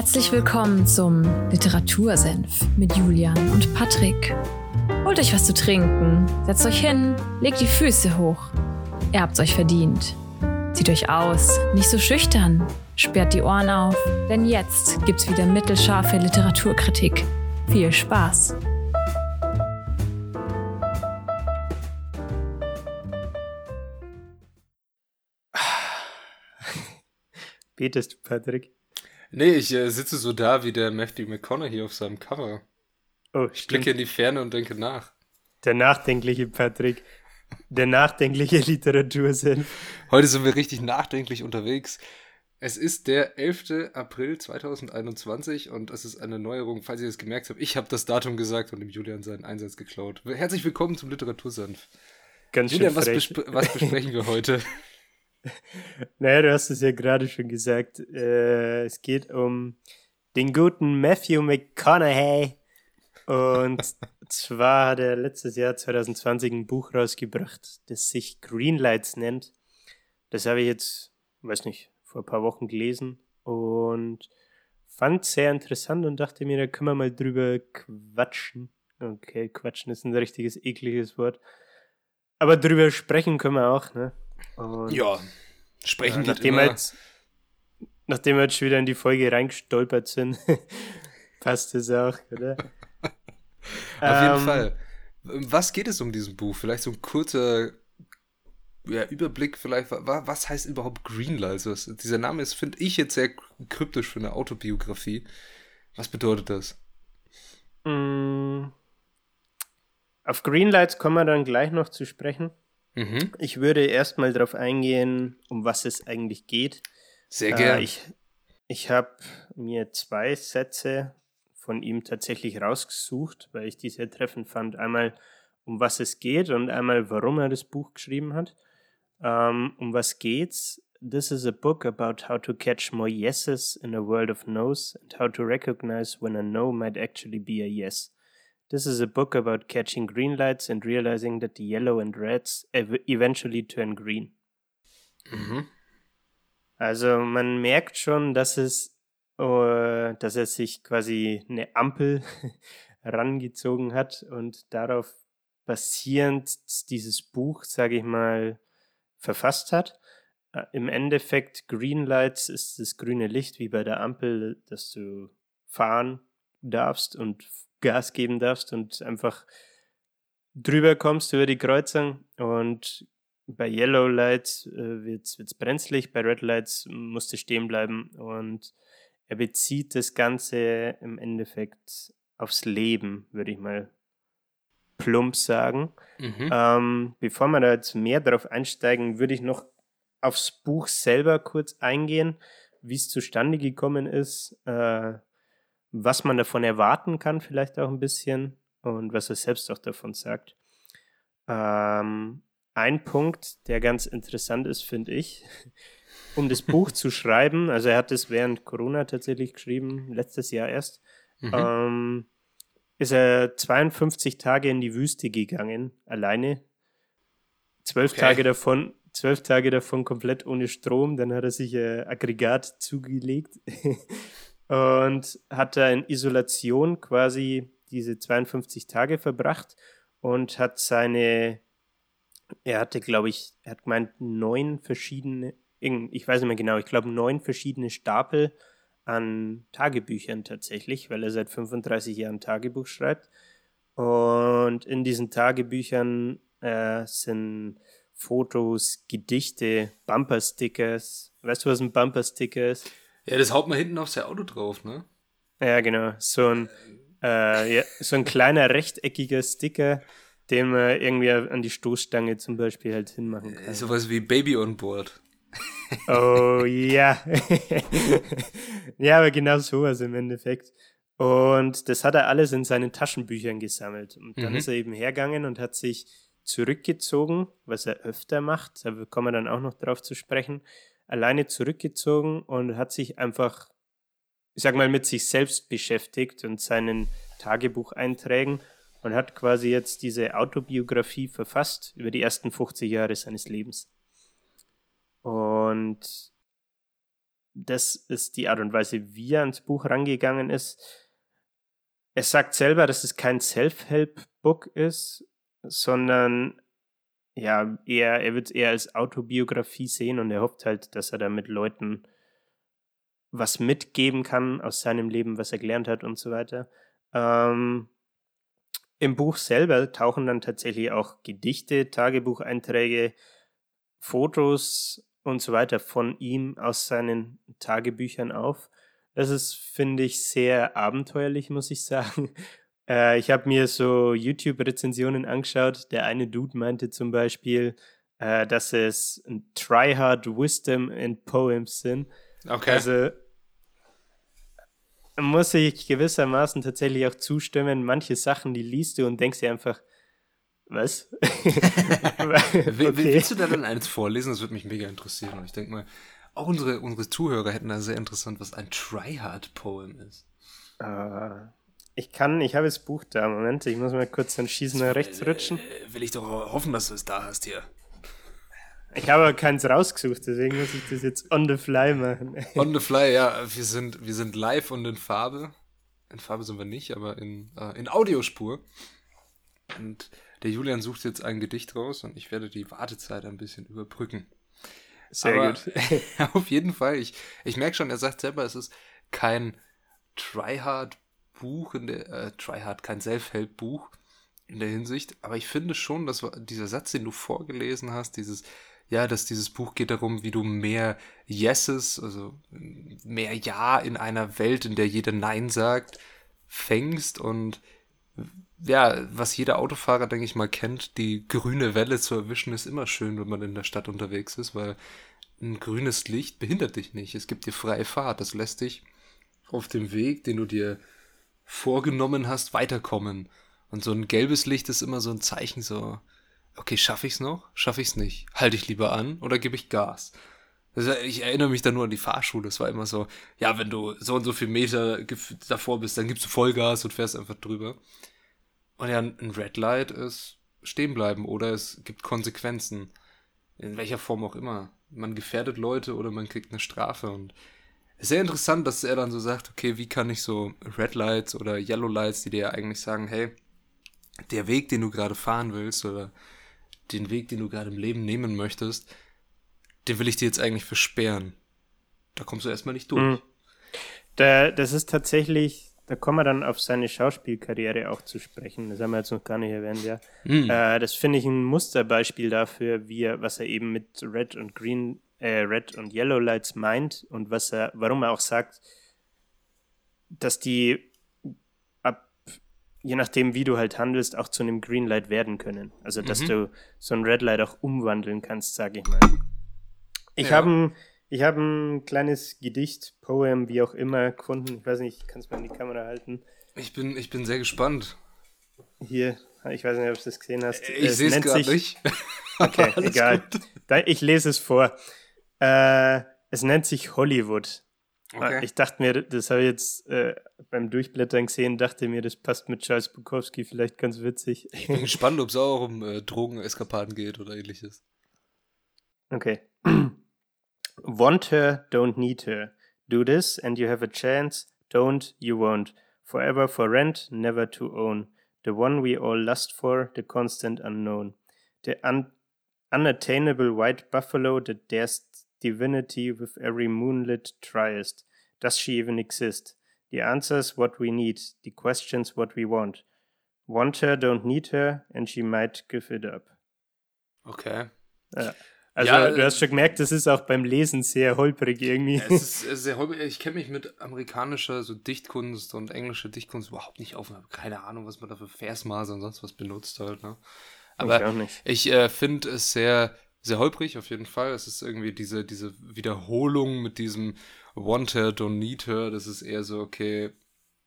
Herzlich willkommen zum Literatursenf mit Julian und Patrick. Holt euch was zu trinken, setzt euch hin, legt die Füße hoch. Ihr habt's euch verdient. Zieht euch aus, nicht so schüchtern, sperrt die Ohren auf, denn jetzt gibt's wieder mittelscharfe Literaturkritik. Viel Spaß! Betest du, Patrick? Nee, ich äh, sitze so da wie der Matthew McConaughey auf seinem Cover. Oh, Ich blicke in die Ferne und denke nach. Der nachdenkliche Patrick. Der nachdenkliche Literatursinn. Heute sind wir richtig nachdenklich unterwegs. Es ist der 11. April 2021 und es ist eine Neuerung, falls ihr es gemerkt habt. Ich habe das Datum gesagt und dem Julian seinen Einsatz geklaut. Herzlich willkommen zum Literatursenf. Ganz schön Julian, was, besp was besprechen wir heute? Naja, du hast es ja gerade schon gesagt. Äh, es geht um den guten Matthew McConaughey. Und zwar hat er letztes Jahr 2020 ein Buch rausgebracht, das sich Greenlights nennt. Das habe ich jetzt, weiß nicht, vor ein paar Wochen gelesen und fand sehr interessant und dachte mir, da können wir mal drüber quatschen. Okay, quatschen ist ein richtiges ekliges Wort. Aber drüber sprechen können wir auch, ne? Und ja, sprechen geht nachdem, wir jetzt, nachdem wir jetzt schon wieder in die Folge reingestolpert sind, passt das auch, oder? Auf jeden Ähm, Fall. Was geht es um diesem Buch? Vielleicht so ein kurzer ja, Überblick, vielleicht, wa- was heißt überhaupt Greenlights? Was, dieser Name ist, finde ich, jetzt sehr kryptisch für eine Autobiografie. Was bedeutet das? Mm, Auf Greenlights kommen wir dann gleich noch zu sprechen. Mhm. Ich würde erstmal darauf eingehen, um was es eigentlich geht. Sehr Äh, gerne. ich ich habe mir zwei Sätze von ihm tatsächlich rausgesucht, weil ich die sehr treffend fand. Einmal, um was es geht und einmal, warum er das Buch geschrieben hat. Ähm, um was geht's? This is a book about how to catch more yeses in a world of no's and how to recognize when a no might actually be a yes. This is a book about catching green lights and realizing that the yellow and reds ev eventually turn green. mhm. Also man merkt schon, dass es, äh, dass er sich quasi eine Ampel rangezogen hat und darauf basierend dieses Buch, sage ich mal, verfasst hat. Äh, Im Endeffekt Green Lights ist das grüne Licht wie bei der Ampel, dass du fahren darfst und Gas geben darfst und einfach drüber kommst über die Kreuzung und bei Yellow Lights äh, wird es brenzlig, bei Red Lights musst du stehen bleiben und er bezieht das Ganze im Endeffekt aufs Leben, würde ich mal plump sagen. Mhm. Ähm, bevor wir da jetzt mehr drauf einsteigen, würde ich noch aufs Buch selber kurz eingehen, wie es zustande gekommen ist, äh, was man davon erwarten kann, vielleicht auch ein bisschen und was er selbst auch davon sagt. Ähm, ein Punkt, der ganz interessant ist, finde ich, um das Buch zu schreiben, also er hat es während Corona tatsächlich geschrieben, letztes Jahr erst, Mhm. ähm, ist er 52 Tage in die Wüste gegangen, alleine. Zwölf Okay. Tage davon, zwölf Tage davon komplett ohne Strom. Dann hat er sich ein Aggregat zugelegt und hat da in Isolation quasi diese 52 Tage verbracht und hat seine, er hatte, glaube ich, er hat gemeint, neun verschiedene, ich weiß nicht mehr genau, ich glaube, neun verschiedene Stapel an Tagebüchern tatsächlich, weil er seit 35 Jahren Tagebuch schreibt. Und in diesen Tagebüchern äh, sind Fotos, Gedichte, Bumperstickers. Weißt du, was ein Bumpersticker ist? Ja, das haut man hinten auf sein Auto drauf, ne? Ja, genau. So ein, äh, ja, so ein kleiner rechteckiger Sticker, den man irgendwie an die Stoßstange zum Beispiel halt hinmachen kann. Sowas wie Baby on Board. Oh ja. ja, aber genau sowas im Endeffekt. Und das hat er alles in seinen Taschenbüchern gesammelt. Und dann Mhm. ist er eben hergegangen und hat sich zurückgezogen, was er öfter macht, da kommen wir dann auch noch drauf zu sprechen, alleine zurückgezogen und hat sich einfach, ich sag mal, mit sich selbst beschäftigt und seinen Tagebucheinträgen und hat quasi jetzt diese Autobiografie verfasst über die ersten 50 Jahre seines Lebens. Und das ist die Art und Weise, wie er ans Buch rangegangen ist. Er sagt selber, dass es kein Self-Help-Book ist, sondern ja, eher, er wird es eher als Autobiografie sehen und er hofft halt, dass er damit Leuten was mitgeben kann aus seinem Leben, was er gelernt hat und so weiter. Ähm, Im Buch selber tauchen dann tatsächlich auch Gedichte, Tagebucheinträge, Fotos und so weiter von ihm aus seinen Tagebüchern auf. Das ist, finde ich, sehr abenteuerlich, muss ich sagen. Äh, ich habe mir so YouTube-Rezensionen angeschaut. Der eine Dude meinte zum Beispiel, äh, dass es Tryhard Wisdom and Poems sind. Okay. Also muss ich gewissermaßen tatsächlich auch zustimmen. Manche Sachen, die liest du und denkst dir einfach, was? okay. Willst du da dann eins vorlesen? Das würde mich mega interessieren. Und ich denke mal, auch unsere, unsere Zuhörer hätten da sehr interessant, was ein Tryhard-Poem ist. Uh, ich kann, ich habe das Buch da. Moment, ich muss mal kurz dann schießen nach rechts rutschen. Äh, will ich doch hoffen, dass du es da hast hier. Ich habe aber keins rausgesucht, deswegen muss ich das jetzt on the fly machen. On the fly, ja. Wir sind, wir sind live und in Farbe. In Farbe sind wir nicht, aber in, äh, in Audiospur. Und der Julian sucht jetzt ein Gedicht raus und ich werde die Wartezeit ein bisschen überbrücken. Sehr aber, gut. auf jeden Fall. Ich, ich merke schon, er sagt selber, es ist kein Tryhard-Buch, in der, äh, Tryhard, kein Self-Help-Buch in der Hinsicht. Aber ich finde schon, dass dieser Satz, den du vorgelesen hast, dieses ja, dass dieses Buch geht darum, wie du mehr Yeses, also mehr Ja in einer Welt, in der jeder Nein sagt, fängst und ja, was jeder Autofahrer, denke ich mal, kennt, die grüne Welle zu erwischen, ist immer schön, wenn man in der Stadt unterwegs ist, weil ein grünes Licht behindert dich nicht. Es gibt dir freie Fahrt. Das lässt dich auf dem Weg, den du dir vorgenommen hast, weiterkommen. Und so ein gelbes Licht ist immer so ein Zeichen, so, okay, schaffe ich es noch? Schaffe ich es nicht? Halte ich lieber an oder gebe ich Gas? Also ich erinnere mich da nur an die Fahrschule. Es war immer so, ja, wenn du so und so viel Meter davor bist, dann gibst du Vollgas und fährst einfach drüber. Und ja, ein Red Light ist stehen bleiben oder es gibt Konsequenzen. In welcher Form auch immer. Man gefährdet Leute oder man kriegt eine Strafe. Und sehr interessant, dass er dann so sagt, okay, wie kann ich so Red Lights oder Yellow Lights, die dir ja eigentlich sagen, hey, der Weg, den du gerade fahren willst oder den Weg, den du gerade im Leben nehmen möchtest, den will ich dir jetzt eigentlich versperren. Da kommst du erstmal nicht durch. Mhm. Da, das ist tatsächlich, da kommen wir dann auf seine Schauspielkarriere auch zu sprechen. Das haben wir jetzt noch gar nicht erwähnt, ja. Mhm. Äh, das finde ich ein Musterbeispiel dafür, wie er, was er eben mit Red und Green, äh, Red und Yellow Lights meint und was er, warum er auch sagt, dass die je nachdem, wie du halt handelst, auch zu einem Greenlight werden können. Also, dass mhm. du so ein Redlight auch umwandeln kannst, sage ich mal. Ich ja. habe ein, hab ein kleines Gedicht, Poem, wie auch immer, gefunden. Ich weiß nicht, kannst du mal in die Kamera halten. Ich bin, ich bin sehr gespannt. Hier, ich weiß nicht, ob du das gesehen hast. Ich sehe es gerade nicht. Okay, egal. Ich lese es vor. Äh, es nennt sich Hollywood. Okay. Ich dachte mir, das habe ich jetzt äh, beim Durchblättern gesehen, dachte mir, das passt mit Charles Bukowski vielleicht ganz witzig. Ich bin gespannt, ob es auch um äh, Drogeneskapaden geht oder ähnliches. Okay. Want her, don't need her. Do this and you have a chance. Don't, you won't. Forever for rent, never to own. The one we all lust for, the constant unknown. The un unattainable white buffalo that dares divinity with every moonlit triest. Does she even exist? The answers what we need, the questions what we want. Want her, don't need her, and she might give it up. Okay. Ja. Also ja, du hast schon gemerkt, das ist auch beim Lesen sehr holprig irgendwie. Es ist sehr holprig. Ich kenne mich mit amerikanischer so Dichtkunst und englischer Dichtkunst überhaupt nicht auf. Ich habe keine Ahnung, was man da für Versmaße und sonst was benutzt halt. Ne? Aber ich, ich äh, finde es sehr sehr holprig auf jeden Fall. Es ist irgendwie diese, diese Wiederholung mit diesem Want her, don't need her. Das ist eher so, okay,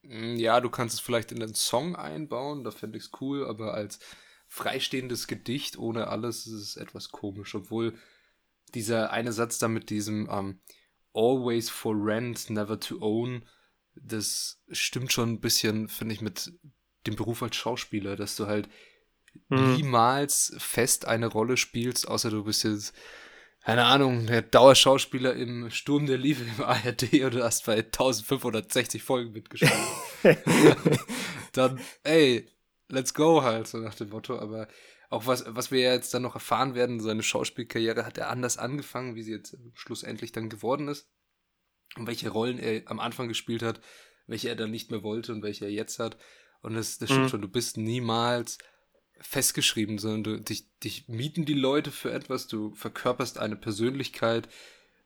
hm, ja, du kannst es vielleicht in den Song einbauen, da fände ich es cool, aber als freistehendes Gedicht ohne alles ist es etwas komisch, obwohl dieser eine Satz da mit diesem um, ähm, Always for rent, never to own, das stimmt schon ein bisschen, finde ich, mit dem Beruf als Schauspieler, dass du halt hm. niemals fest eine Rolle spielst, außer du bist jetzt keine Ahnung, der Dauerschauspieler im Sturm der Liebe im ARD oder du hast bei 1560 Folgen mitgespielt. dann, ey, let's go halt, so nach dem Motto. Aber auch was, was wir jetzt dann noch erfahren werden, seine Schauspielkarriere hat er anders angefangen, wie sie jetzt schlussendlich dann geworden ist. Und welche Rollen er am Anfang gespielt hat, welche er dann nicht mehr wollte und welche er jetzt hat. Und das, das stimmt mhm. schon, du bist niemals festgeschrieben, sondern du, dich, dich mieten die Leute für etwas, du verkörperst eine Persönlichkeit,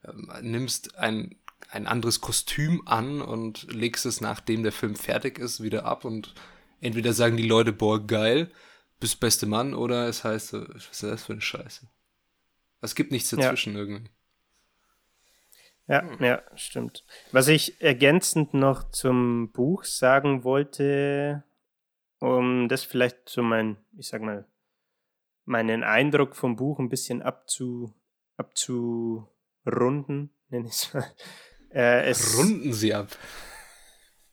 ähm, nimmst ein, ein anderes Kostüm an und legst es, nachdem der Film fertig ist, wieder ab und entweder sagen die Leute, boah, geil, bist beste Mann, oder es heißt, was ist das für eine Scheiße? Es gibt nichts dazwischen ja. irgendwie. Ja, hm. ja, stimmt. Was ich ergänzend noch zum Buch sagen wollte, um das vielleicht so mein, ich sag mal, meinen Eindruck vom Buch ein bisschen abzu, abzurunden, nenne ich es mal. Äh, es, Runden Sie ab.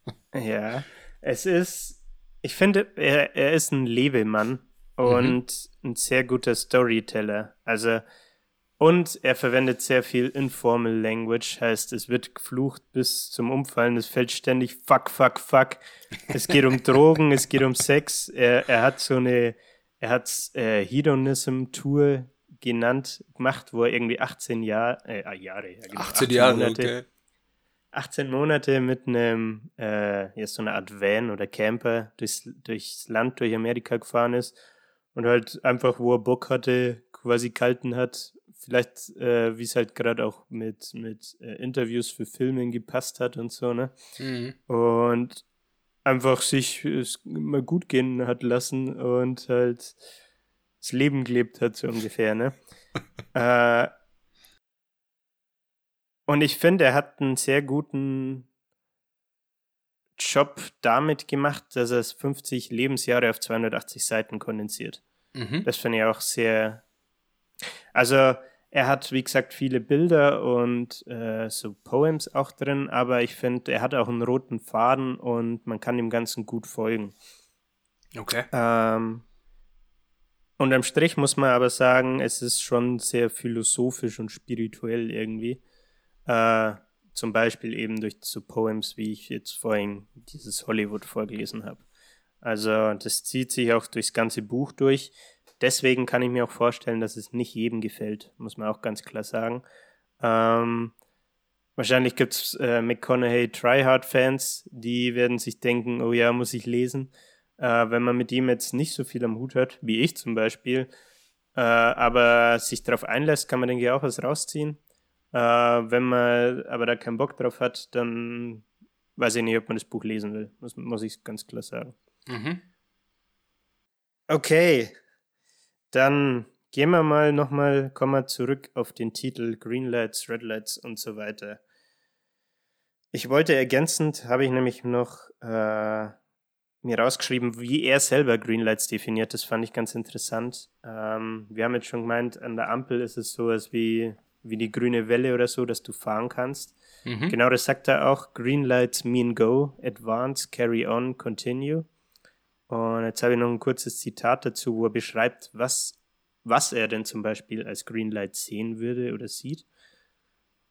Ja, es ist, ich finde, er, er ist ein Lebemann mhm. und mhm. ein sehr guter Storyteller. Also, und er verwendet sehr viel Informal Language, heißt, es wird geflucht bis zum Umfallen, es fällt ständig fuck, fuck, fuck. Es geht um Drogen, es geht um Sex. Er, er hat so eine, er hat äh, Hedonism Tour genannt, gemacht, wo er irgendwie 18 Jahr, äh, ah, Jahre, ja, genau, 18, 18 Jahre, Monate, okay. 18 Monate mit einem, äh, ja, so einer Art Van oder Camper durchs, durchs Land, durch Amerika gefahren ist und halt einfach, wo er Bock hatte, quasi kalten hat, vielleicht, äh, wie es halt gerade auch mit, mit äh, Interviews für Filme gepasst hat und so, ne? Mhm. Und einfach sich es mal gut gehen hat lassen und halt das Leben gelebt hat, so ungefähr, ne? äh, und ich finde, er hat einen sehr guten Job damit gemacht, dass er es 50 Lebensjahre auf 280 Seiten kondensiert. Mhm. Das finde ich auch sehr. Also, er hat, wie gesagt, viele Bilder und äh, so Poems auch drin, aber ich finde, er hat auch einen roten Faden und man kann dem Ganzen gut folgen. Okay. Ähm, unterm Strich muss man aber sagen, es ist schon sehr philosophisch und spirituell irgendwie. Äh, zum Beispiel eben durch so Poems, wie ich jetzt vorhin dieses Hollywood vorgelesen habe. Also das zieht sich auch durchs ganze Buch durch deswegen kann ich mir auch vorstellen, dass es nicht jedem gefällt, muss man auch ganz klar sagen. Ähm, wahrscheinlich gibt es äh, McConaughey Tryhard-Fans, die werden sich denken, oh ja, muss ich lesen. Äh, wenn man mit ihm jetzt nicht so viel am Hut hat, wie ich zum Beispiel, äh, aber sich darauf einlässt, kann man, denke ich, auch was rausziehen. Äh, wenn man aber da keinen Bock drauf hat, dann weiß ich nicht, ob man das Buch lesen will, muss, muss ich ganz klar sagen. Mhm. Okay, dann gehen wir mal nochmal, kommen wir zurück auf den Titel Green Lights, Red Lights und so weiter. Ich wollte ergänzend, habe ich nämlich noch äh, mir rausgeschrieben, wie er selber Green Lights definiert. Das fand ich ganz interessant. Ähm, wir haben jetzt schon gemeint, an der Ampel ist es sowas wie, wie die grüne Welle oder so, dass du fahren kannst. Mhm. Genau das sagt er auch. Green Lights mean go, advance, carry on, continue. Und jetzt habe ich noch ein kurzes Zitat dazu, wo er beschreibt, was, was er denn zum Beispiel als Greenlight sehen würde oder sieht.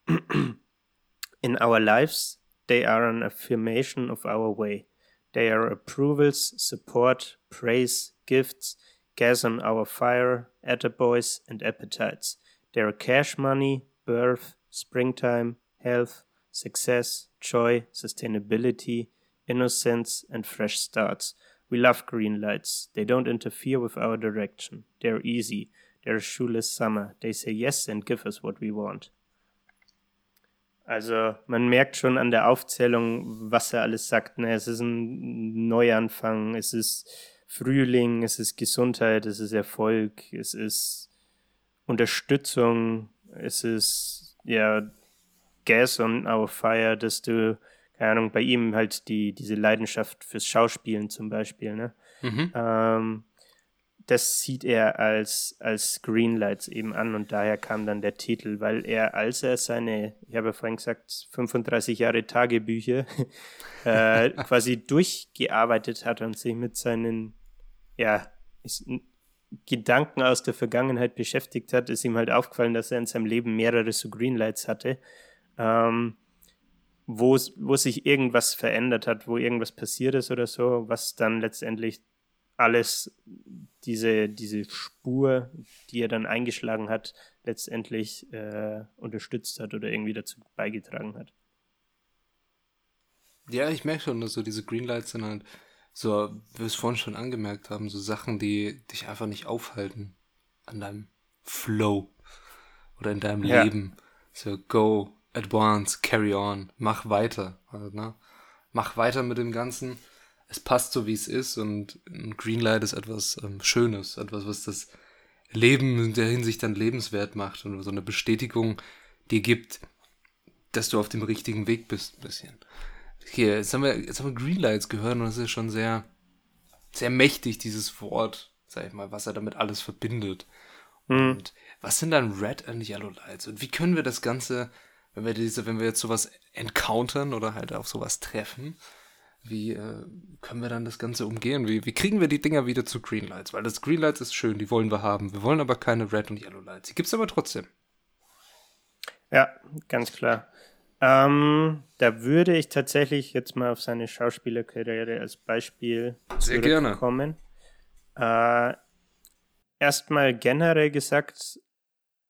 In our lives, they are an affirmation of our way. They are approvals, support, praise, gifts, gas on our fire, attaboys and appetites. They are cash money, birth, springtime, health, success, joy, sustainability, innocence, and fresh starts. We love green lights. They don't interfere with our direction. They're easy. They're a shoeless summer. They say yes and give us what we want. Also man merkt schon an der Aufzählung, was er alles sagt. Ne? Es ist ein Neuanfang, es ist Frühling, es ist Gesundheit, es ist Erfolg, es ist Unterstützung, es ist ja Gas on our fire, dass du keine Ahnung, bei ihm halt die, diese Leidenschaft fürs Schauspielen zum Beispiel, ne? Mhm. Ähm, das sieht er als, als Greenlights eben an und daher kam dann der Titel, weil er, als er seine, ich habe ja vorhin gesagt, 35 Jahre Tagebücher äh, quasi durchgearbeitet hat und sich mit seinen, ja, Gedanken aus der Vergangenheit beschäftigt hat, ist ihm halt aufgefallen, dass er in seinem Leben mehrere so Greenlights hatte, ähm, wo, wo sich irgendwas verändert hat, wo irgendwas passiert ist oder so, was dann letztendlich alles diese, diese Spur, die er dann eingeschlagen hat, letztendlich äh, unterstützt hat oder irgendwie dazu beigetragen hat. Ja, ich merke schon, dass so diese Greenlights sind halt so, wie wir es vorhin schon angemerkt haben, so Sachen, die dich einfach nicht aufhalten an deinem Flow oder in deinem ja. Leben. So, go, advance, carry on, mach weiter. Also, ne? Mach weiter mit dem Ganzen. Es passt so, wie es ist und ein Greenlight ist etwas ähm, Schönes, etwas, was das Leben in der Hinsicht dann lebenswert macht und so eine Bestätigung dir gibt, dass du auf dem richtigen Weg bist, ein bisschen. Hier, jetzt haben wir, jetzt haben wir Greenlights gehört und das ist schon sehr, sehr mächtig, dieses Wort, sag ich mal, was er damit alles verbindet. Mhm. Und was sind dann Red and Yellow Lights? Und wie können wir das Ganze, wenn wir diese, wenn wir jetzt sowas encountern oder halt auf sowas treffen, wie äh, können wir dann das Ganze umgehen? Wie, wie kriegen wir die Dinger wieder zu Greenlights? Weil das Greenlights ist schön, die wollen wir haben. Wir wollen aber keine Red und Yellow Lights. Die gibt es aber trotzdem. Ja, ganz klar. Ähm, da würde ich tatsächlich jetzt mal auf seine Schauspielerkarriere als Beispiel Sehr gerne. kommen. Äh, Erstmal generell gesagt,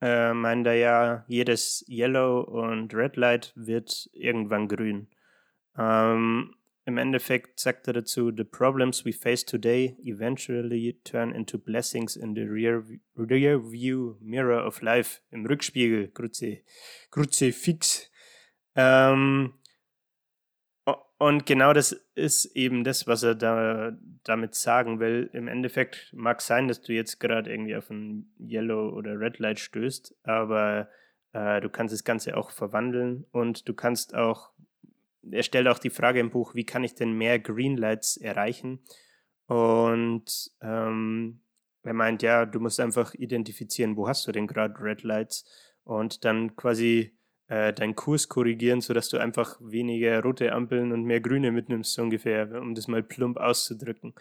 äh, meint er ja, jedes Yellow und Red Light wird irgendwann grün. Ähm, Im Endeffekt sagt er dazu, the problems we face today eventually turn into blessings in the rear, rear view mirror of life. Im Rückspiegel, Kruzifix. Ähm, und genau das ist eben das, was er da damit sagen will. Im Endeffekt mag sein, dass du jetzt gerade irgendwie auf ein Yellow oder Red Light stößt, aber äh, du kannst das Ganze auch verwandeln und du kannst auch, er stellt auch die Frage im Buch, wie kann ich denn mehr Green Lights erreichen? Und ähm, er meint, ja, du musst einfach identifizieren, wo hast du denn gerade Red Lights und dann quasi äh, deinen Kurs korrigieren, sodass du einfach weniger rote Ampeln und mehr grüne mitnimmst, so ungefähr, um das mal plump auszudrücken,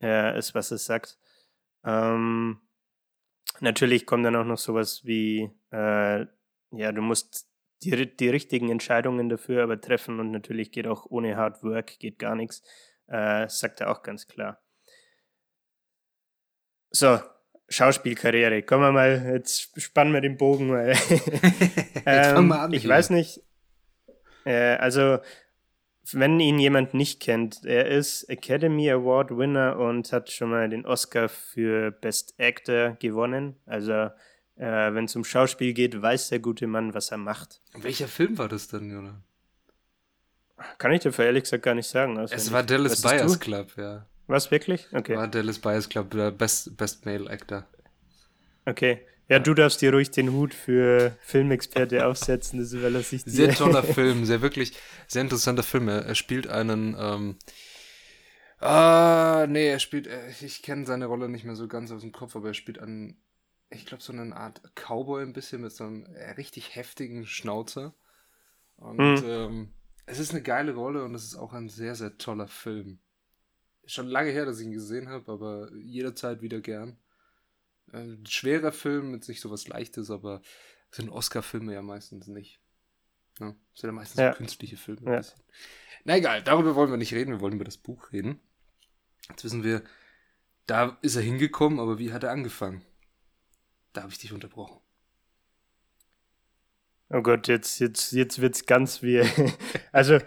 äh, ist, was es sagt. Ähm, natürlich kommt dann auch noch sowas wie, äh, ja, du musst die, die richtigen Entscheidungen dafür aber treffen und natürlich geht auch ohne Hard Work, geht gar nichts, äh, sagt er auch ganz klar. So, Schauspielkarriere. Kommen wir mal, jetzt spannen wir den Bogen mal. ähm, an, ich weiß nicht. Äh, also, wenn ihn jemand nicht kennt, er ist Academy Award Winner und hat schon mal den Oscar für Best Actor gewonnen. Also, äh, wenn es um Schauspiel geht, weiß der gute Mann, was er macht. Welcher Film war das denn, Jonah? Kann ich dir für ehrlich gesagt gar nicht sagen. Es war Dallas Buyers Club, ja. Was wirklich? Okay. War Dallas Buyers Club der Best, Best Male Actor. Okay. Ja, du darfst dir ruhig den Hut für Filmexperte aufsetzen, das überlasse ich dir. Sehr toller Film, sehr wirklich, sehr interessanter Film. Er, spielt einen, ähm, ah, nee, er spielt, äh, ich kenne seine Rolle nicht mehr so ganz aus dem Kopf, aber er spielt einen, ich glaube, so eine Art Cowboy ein bisschen mit so einem äh, richtig heftigen Schnauzer. Und mhm. ähm, es ist eine geile Rolle und es ist auch ein sehr, sehr toller Film schon lange her, dass ich ihn gesehen habe, aber jederzeit wieder gern. Ein schwerer Film mit sich sowas Leichtes, aber sind Oscar-Filme ja meistens nicht. Ne? Sind ja meistens ja. So künstliche Filme. Ja. Na egal, darüber wollen wir nicht reden, wir wollen über das Buch reden. Jetzt wissen wir, da ist er hingekommen, aber wie hat er angefangen? Da habe ich dich unterbrochen. Oh Gott, jetzt, jetzt, jetzt wird es ganz wie. also,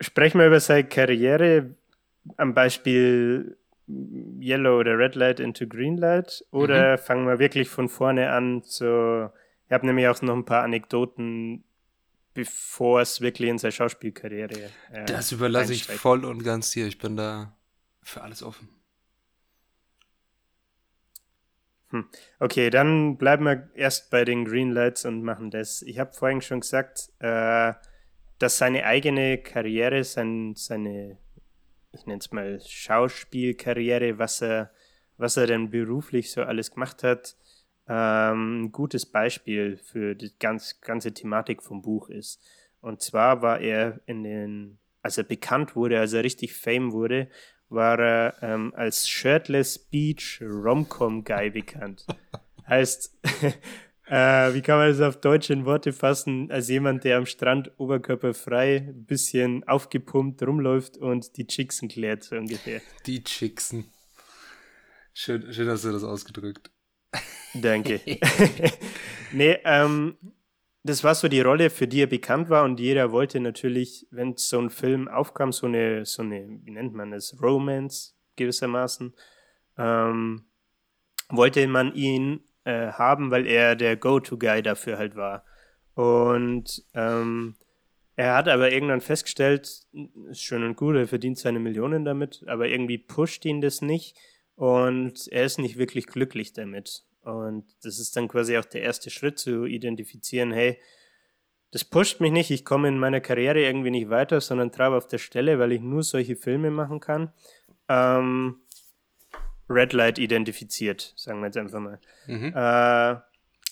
sprechen wir über seine Karriere am Beispiel Yellow oder Red Light into Green Light oder mhm. fangen wir wirklich von vorne an? So, ich habe nämlich auch noch ein paar Anekdoten, bevor es wirklich in seine Schauspielkarriere. Äh, das überlasse ich voll und ganz dir. Ich bin da für alles offen. Hm. Okay, dann bleiben wir erst bei den Green Lights und machen das. Ich habe vorhin schon gesagt, äh, dass seine eigene Karriere, sein, seine ich nenne es mal Schauspielkarriere, was er, was er denn beruflich so alles gemacht hat, ähm, ein gutes Beispiel für die ganz, ganze Thematik vom Buch ist. Und zwar war er in den, als er bekannt wurde, als er richtig Fame wurde, war er ähm, als Shirtless Beach Romcom Guy bekannt. heißt, äh, wie kann man das auf Deutsch in Worte fassen, als jemand, der am Strand oberkörperfrei ein bisschen aufgepumpt rumläuft und die Chicksen klärt, so ungefähr. Die Chicksen. Schön, schön hast du das ausgedrückt. Danke. nee, ähm, das war so die Rolle, für die er bekannt war und jeder wollte natürlich, wenn so ein Film aufkam, so eine, so eine, wie nennt man das, Romance gewissermaßen, ähm, wollte man ihn äh, haben, weil er der Go-To-Guy dafür halt war. Und ähm, er hat aber irgendwann festgestellt, ist schön und gut, er verdient seine Millionen damit, aber irgendwie pusht ihn das nicht und er ist nicht wirklich glücklich damit. Und das ist dann quasi auch der erste Schritt zu identifizieren, hey, das pusht mich nicht, ich komme in meiner Karriere irgendwie nicht weiter, sondern treibe auf der Stelle, weil ich nur solche Filme machen kann. Ähm, Red Light identifiziert, sagen wir jetzt einfach mal. Mhm. Äh,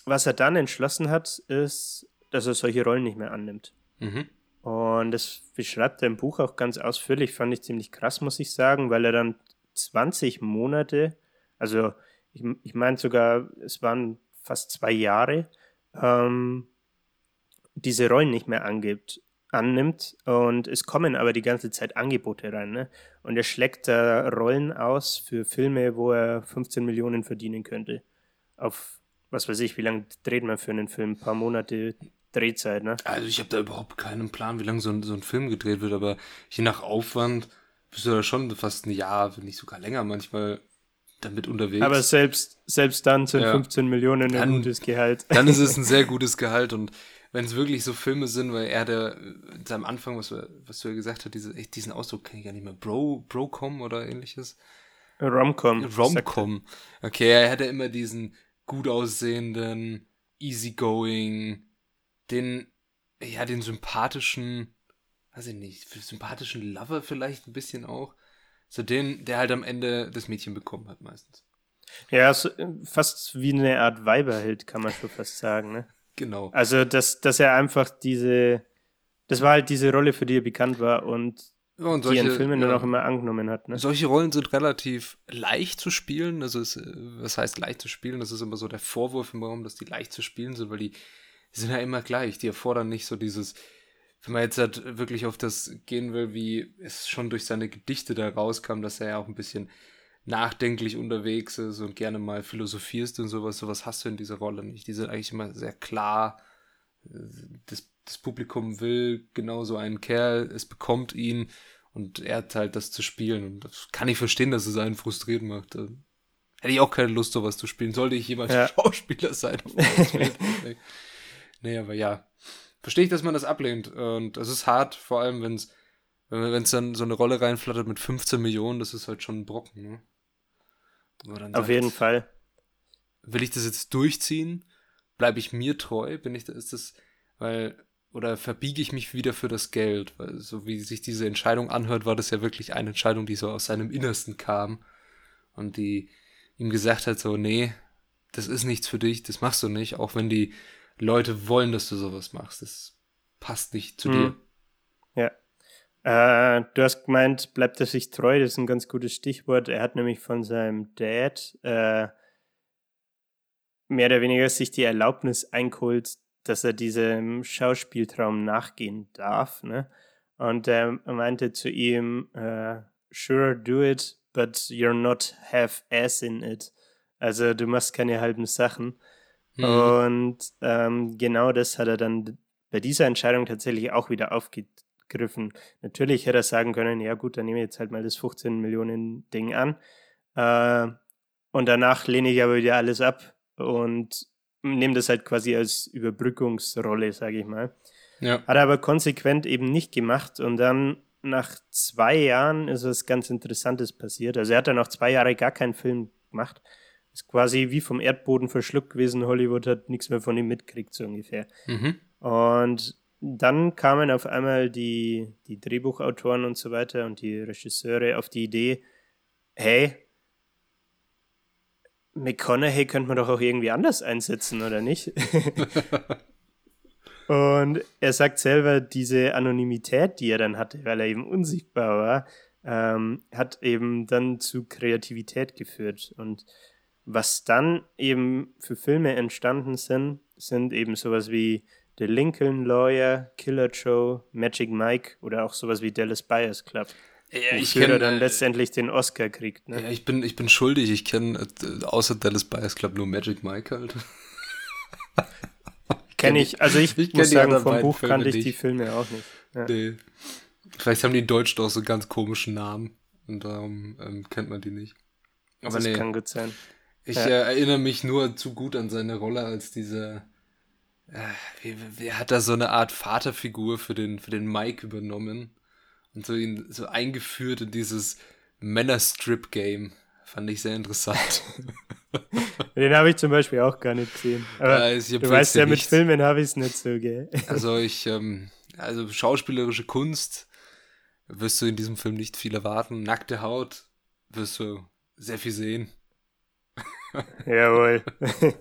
was er dann entschlossen hat, ist, dass er solche Rollen nicht mehr annimmt. Mhm. Und das beschreibt er im Buch auch ganz ausführlich, fand ich ziemlich krass, muss ich sagen, weil er dann 20 Monate, also ich, ich meine sogar, es waren fast zwei Jahre, ähm, diese Rollen nicht mehr angibt, annimmt und es kommen aber die ganze Zeit Angebote rein. Ne? Und er schlägt da Rollen aus für Filme, wo er 15 Millionen verdienen könnte. Auf, was weiß ich, wie lange dreht man für einen Film? Ein paar Monate Drehzeit, ne? Also ich habe da überhaupt keinen Plan, wie lange so ein, so ein Film gedreht wird, aber je nach Aufwand bist du da schon fast ein Jahr, wenn nicht sogar länger manchmal damit unterwegs. Aber selbst, selbst dann sind ja. 15 Millionen ein dann, gutes Gehalt. Dann ist es ein sehr gutes Gehalt und wenn es wirklich so Filme sind, weil er der am Anfang, was, was du ja gesagt hast, diese, echt, diesen Ausdruck kenne ich gar nicht mehr, Bro, Brocom oder ähnliches. Romcom. Romcom. Okay, er hatte immer diesen gut aussehenden, easygoing, den, ja, den sympathischen, weiß ich nicht, sympathischen Lover vielleicht ein bisschen auch. So den, der halt am Ende das Mädchen bekommen hat meistens. Ja, fast wie eine Art Weiberheld, kann man schon fast sagen, ne? Genau. Also, dass, dass er einfach diese, das war halt diese Rolle, für die er bekannt war und, ja, und solche, die in Filmen ja, dann auch immer angenommen hat. Ne? Solche Rollen sind relativ leicht zu spielen. Also, es, was heißt leicht zu spielen? Das ist immer so der Vorwurf im Raum, dass die leicht zu spielen sind, weil die, die sind ja immer gleich. Die erfordern nicht so dieses, wenn man jetzt halt wirklich auf das gehen will, wie es schon durch seine Gedichte da rauskam, dass er ja auch ein bisschen nachdenklich unterwegs ist und gerne mal philosophierst und sowas, sowas hast du in dieser Rolle nicht. Die sind eigentlich immer sehr klar. Das, das Publikum will genau so einen Kerl, es bekommt ihn und er hat halt das zu spielen. Und das kann ich verstehen, dass es einen frustriert macht. Hätte ich auch keine Lust, sowas zu spielen. Sollte ich jemals ja. Schauspieler sein? nee, aber ja. Verstehe ich, dass man das ablehnt. Und es ist hart, vor allem, wenn es wenn es dann so eine Rolle reinflattert mit 15 Millionen, das ist halt schon ein Brocken, ne? Auf sagt, jeden Fall. Will ich das jetzt durchziehen? Bleibe ich mir treu? Bin ich da, ist das, weil, oder verbiege ich mich wieder für das Geld? Weil, so wie sich diese Entscheidung anhört, war das ja wirklich eine Entscheidung, die so aus seinem Innersten kam und die ihm gesagt hat, so, nee, das ist nichts für dich, das machst du nicht, auch wenn die Leute wollen, dass du sowas machst. Das passt nicht zu mhm. dir. Ja. Äh, du hast gemeint, bleibt er sich treu, das ist ein ganz gutes Stichwort. Er hat nämlich von seinem Dad äh, mehr oder weniger sich die Erlaubnis eingeholt, dass er diesem Schauspieltraum nachgehen darf. Ne? Und er meinte zu ihm, äh, sure, do it, but you're not half ass in it. Also du machst keine halben Sachen. Mhm. Und ähm, genau das hat er dann bei dieser Entscheidung tatsächlich auch wieder aufgegriffen. Natürlich hätte er sagen können, ja gut, dann nehme ich jetzt halt mal das 15 Millionen Ding an. Äh, und danach lehne ich aber wieder alles ab und nehme das halt quasi als Überbrückungsrolle, sage ich mal. Ja. Hat er aber konsequent eben nicht gemacht und dann nach zwei Jahren ist was ganz Interessantes passiert. Also er hat dann auch zwei Jahre gar keinen Film gemacht ist quasi wie vom Erdboden verschluckt gewesen. Hollywood hat nichts mehr von ihm mitkriegt, so ungefähr. Mhm. Und dann kamen auf einmal die, die Drehbuchautoren und so weiter und die Regisseure auf die Idee, hey, McConaughey könnte man doch auch irgendwie anders einsetzen, oder nicht? und er sagt selber, diese Anonymität, die er dann hatte, weil er eben unsichtbar war, ähm, hat eben dann zu Kreativität geführt. Und was dann eben für Filme entstanden sind, sind eben sowas wie The Lincoln Lawyer, Killer Joe, Magic Mike oder auch sowas wie Dallas Buyers Club. Ja, ich kenne dann äh, letztendlich den Oscar kriegt. Ne? Ja, ich bin, ich bin schuldig. Ich kenne äh, außer Dallas Buyers Club nur Magic Mike halt. kenne ich, also ich, ich muss sagen, vom Buch Filme kannte ich nicht. die Filme auch nicht. Ja. Nee. Vielleicht haben die in Deutsch doch so ganz komischen Namen und darum ähm, kennt man die nicht. Aber das nee. kann gut sein. Ich ja. äh, erinnere mich nur zu gut an seine Rolle als dieser. Äh, wie, wie hat da so eine Art Vaterfigur für den, für den Mike übernommen und so ihn so eingeführt in dieses Männer-Strip-Game. Fand ich sehr interessant. Den habe ich zum Beispiel auch gar nicht gesehen. Aber ja, du weißt ja, mit Filmen habe ich es nicht so, gell? Also ich, ähm, also schauspielerische Kunst wirst du in diesem Film nicht viel erwarten. Nackte Haut wirst du sehr viel sehen. Jawohl.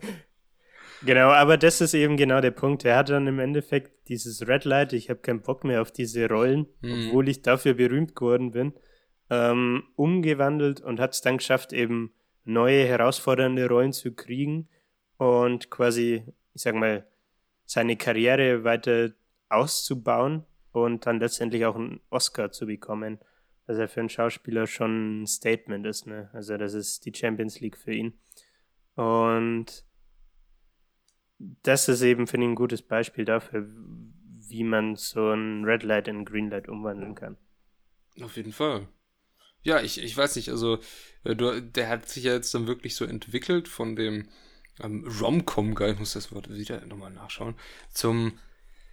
genau, aber das ist eben genau der Punkt. Er hat dann im Endeffekt dieses Red Light, ich habe keinen Bock mehr auf diese Rollen, mhm. obwohl ich dafür berühmt geworden bin, ähm, umgewandelt und hat es dann geschafft, eben neue herausfordernde Rollen zu kriegen und quasi, ich sag mal, seine Karriere weiter auszubauen und dann letztendlich auch einen Oscar zu bekommen. Was ja für einen Schauspieler schon ein Statement ist, ne? Also das ist die Champions League für ihn. Und das ist eben, finde ich, ein gutes Beispiel dafür, wie man so ein Red Light in Green Light umwandeln kann. Auf jeden Fall. Ja, ich, ich weiß nicht, also äh, der hat sich ja jetzt dann wirklich so entwickelt von dem ähm, Rom-Com-Guy, ich muss das Wort wieder nochmal nachschauen, zum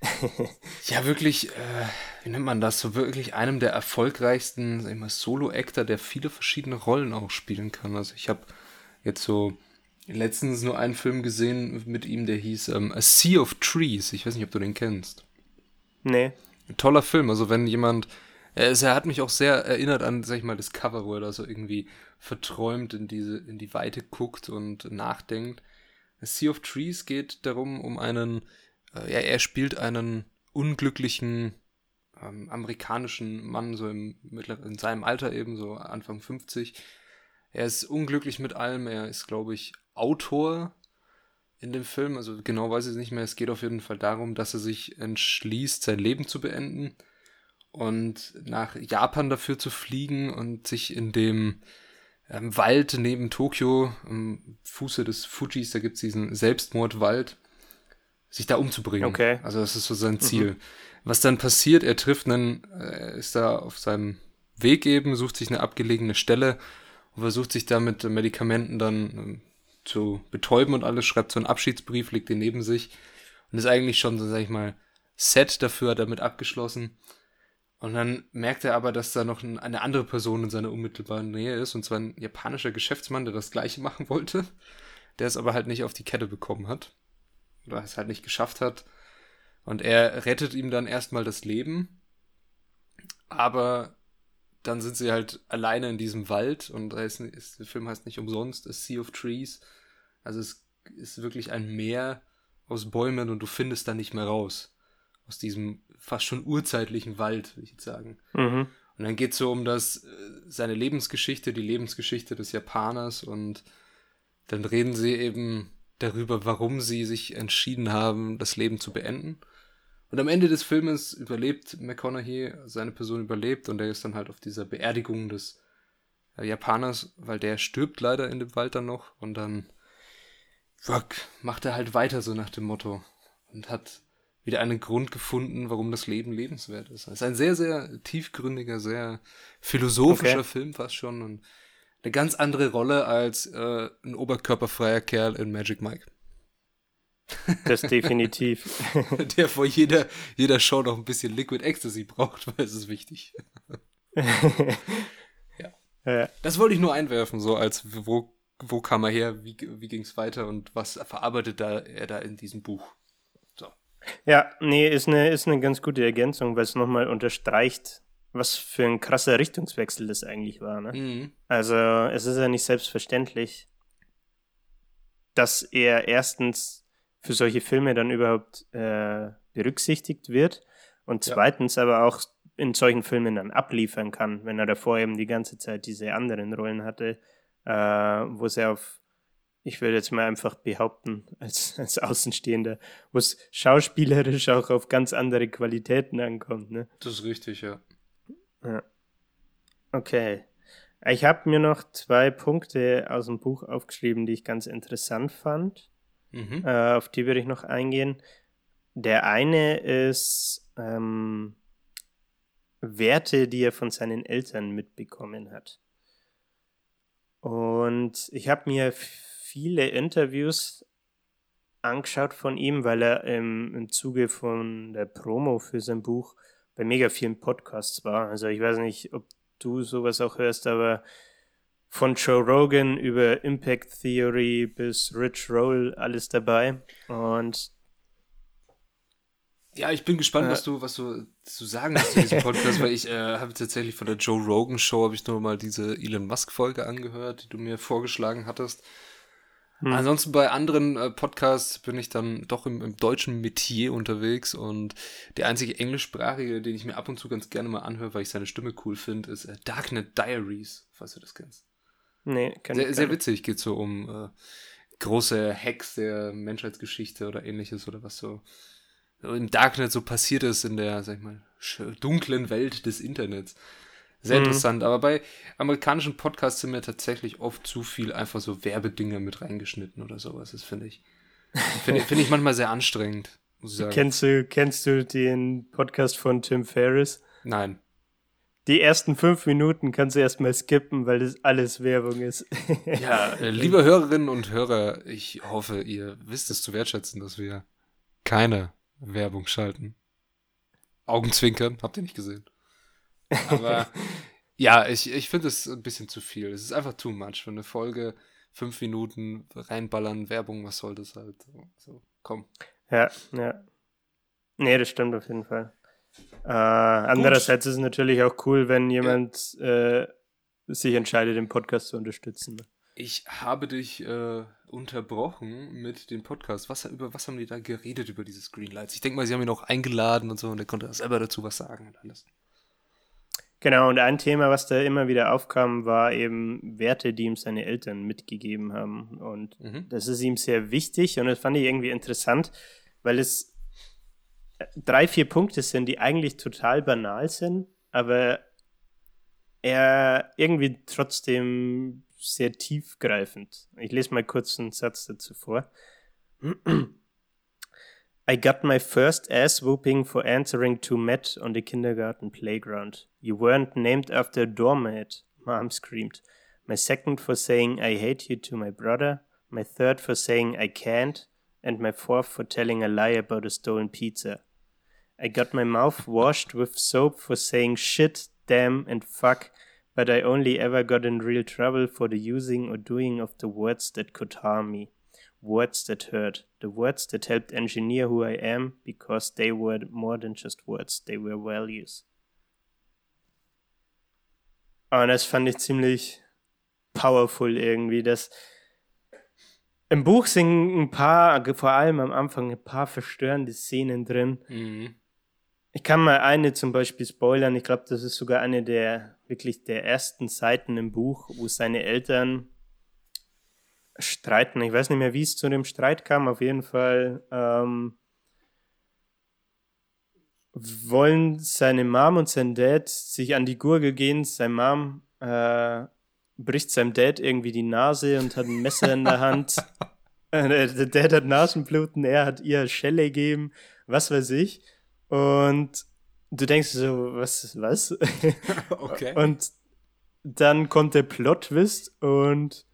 ja, wirklich, äh, wie nennt man das, so wirklich einem der erfolgreichsten, sag ich mal, Solo-Actor, der viele verschiedene Rollen auch spielen kann. Also ich habe jetzt so letztens nur einen Film gesehen mit ihm, der hieß ähm, A Sea of Trees. Ich weiß nicht, ob du den kennst. Nee. Ein toller Film. Also wenn jemand, er, er hat mich auch sehr erinnert an, sag ich mal, das Cover, wo er da so irgendwie verträumt in diese, in die Weite guckt und nachdenkt. A Sea of Trees geht darum, um einen, äh, ja, er spielt einen unglücklichen ähm, amerikanischen Mann, so im in seinem Alter eben, so Anfang 50, er ist unglücklich mit allem. Er ist, glaube ich, Autor in dem Film. Also genau weiß ich es nicht mehr. Es geht auf jeden Fall darum, dass er sich entschließt, sein Leben zu beenden und nach Japan dafür zu fliegen und sich in dem ähm, Wald neben Tokio, am Fuße des Fujis, da gibt es diesen Selbstmordwald, sich da umzubringen. Okay. Also das ist so sein Ziel. Mhm. Was dann passiert, er trifft einen, äh, ist da auf seinem Weg eben, sucht sich eine abgelegene Stelle und versucht sich da mit Medikamenten dann ähm, zu betäuben und alles, schreibt so einen Abschiedsbrief, legt den neben sich und ist eigentlich schon, so sag ich mal, set dafür, hat damit abgeschlossen. Und dann merkt er aber, dass da noch eine andere Person in seiner unmittelbaren Nähe ist, und zwar ein japanischer Geschäftsmann, der das gleiche machen wollte, der es aber halt nicht auf die Kette bekommen hat. Oder es halt nicht geschafft hat. Und er rettet ihm dann erstmal das Leben, aber dann sind sie halt alleine in diesem Wald und da ist, ist, der Film heißt nicht umsonst A Sea of Trees. Also es ist wirklich ein Meer aus Bäumen und du findest da nicht mehr raus. Aus diesem fast schon urzeitlichen Wald, würde ich jetzt sagen. Mhm. Und dann geht es so um das, äh, seine Lebensgeschichte, die Lebensgeschichte des Japaners und dann reden sie eben darüber, warum sie sich entschieden haben, das Leben zu beenden. Und am Ende des Filmes überlebt McConaughey, seine Person überlebt und er ist dann halt auf dieser Beerdigung des äh, Japaners, weil der stirbt leider in dem Wald dann noch und dann fuck, macht er halt weiter so nach dem Motto und hat wieder einen Grund gefunden, warum das Leben lebenswert ist. Es ist ein sehr, sehr tiefgründiger, sehr philosophischer okay. Film fast schon und eine ganz andere Rolle als äh, ein oberkörperfreier Kerl in Magic Mike. Das definitiv. Der vor jeder, jeder Show noch ein bisschen Liquid Ecstasy braucht, weil es ist wichtig. ja. ja. Das wollte ich nur einwerfen, so als wo, wo kam er her, wie, wie ging es weiter und was verarbeitet da, er da in diesem Buch. So. Ja, nee, ist eine, ist eine ganz gute Ergänzung, weil es nochmal unterstreicht, was für ein krasser Richtungswechsel das eigentlich war. Ne? Mhm. Also es ist ja nicht selbstverständlich, dass er erstens für solche Filme dann überhaupt äh, berücksichtigt wird. Und zweitens ja. aber auch in solchen Filmen dann abliefern kann, wenn er davor eben die ganze Zeit diese anderen Rollen hatte, äh, wo es ja auf, ich würde jetzt mal einfach behaupten, als, als Außenstehender, wo es schauspielerisch auch auf ganz andere Qualitäten ankommt. Ne? Das ist richtig, ja. ja. Okay. Ich habe mir noch zwei Punkte aus dem Buch aufgeschrieben, die ich ganz interessant fand. Mhm. Äh, auf die würde ich noch eingehen. Der eine ist ähm, Werte, die er von seinen Eltern mitbekommen hat. Und ich habe mir viele Interviews angeschaut von ihm, weil er im, im Zuge von der Promo für sein Buch bei mega vielen Podcasts war. Also ich weiß nicht, ob du sowas auch hörst, aber von Joe Rogan über Impact Theory bis Rich Roll alles dabei. Und ja, ich bin gespannt, äh, was du, was du zu sagen hast zu diesem Podcast, weil ich äh, habe tatsächlich von der Joe Rogan Show habe ich nur mal diese Elon Musk Folge angehört, die du mir vorgeschlagen hattest. Hm. Ansonsten bei anderen äh, Podcasts bin ich dann doch im, im, deutschen Metier unterwegs und der einzige englischsprachige, den ich mir ab und zu ganz gerne mal anhöre, weil ich seine Stimme cool finde, ist äh, Darknet Diaries, falls du das kennst. Nee, kann sehr, ich sehr witzig, geht so um äh, große Hacks der Menschheitsgeschichte oder ähnliches oder was so im Darknet so passiert ist in der, sag ich mal, dunklen Welt des Internets. Sehr mhm. interessant. Aber bei amerikanischen Podcasts sind mir tatsächlich oft zu viel einfach so Werbedinger mit reingeschnitten oder sowas. Das finde ich, finde find ich manchmal sehr anstrengend. Kennst du, kennst du den Podcast von Tim Ferriss? Nein. Die ersten fünf Minuten kannst du erstmal skippen, weil das alles Werbung ist. ja, äh, liebe Hörerinnen und Hörer, ich hoffe, ihr wisst es zu wertschätzen, dass wir keine Werbung schalten. Augenzwinkern, habt ihr nicht gesehen. Aber ja, ich, ich finde es ein bisschen zu viel. Es ist einfach too much. Für eine Folge fünf Minuten reinballern, Werbung, was soll das halt? So, komm. Ja, ja. Nee, das stimmt auf jeden Fall. Äh, andererseits ist es natürlich auch cool, wenn jemand äh, sich entscheidet, den Podcast zu unterstützen. Ich habe dich äh, unterbrochen mit dem Podcast. Was, über was haben die da geredet über dieses Greenlights? Ich denke mal, sie haben ihn auch eingeladen und so und er konnte selber dazu was sagen und alles. Genau, und ein Thema, was da immer wieder aufkam, war eben Werte, die ihm seine Eltern mitgegeben haben. Und mhm. das ist ihm sehr wichtig und das fand ich irgendwie interessant, weil es drei, vier Punkte sind, die eigentlich total banal sind, aber er irgendwie trotzdem sehr tiefgreifend. Ich lese mal kurz einen Satz dazu vor. I got my first ass whooping for answering to Matt on the kindergarten playground. You weren't named after a doormat, Mom screamed. My second for saying I hate you to my brother. My third for saying I can't. And my fourth for telling a lie about a stolen pizza. I got my mouth washed with soap for saying shit, damn, and fuck but I only ever got in real trouble for the using or doing of the words that could harm me. Words that hurt. The words that helped engineer who I am because they were more than just words, they were values. Und das fand ich ziemlich powerful irgendwie. Das Im Buch sind ein paar, vor allem am Anfang, ein paar verstörende Szenen drin. Mhm. Ich kann mal eine zum Beispiel spoilern. Ich glaube, das ist sogar eine der wirklich der ersten Seiten im Buch, wo seine Eltern streiten. Ich weiß nicht mehr, wie es zu dem Streit kam. Auf jeden Fall ähm, wollen seine Mom und sein Dad sich an die Gurgel gehen. Seine Mom äh, bricht seinem Dad irgendwie die Nase und hat ein Messer in der Hand. Äh, der Dad hat Nasenbluten, er hat ihr Schelle gegeben, was weiß ich. Und du denkst so, was, was? okay. Und dann kommt der Plot-Twist und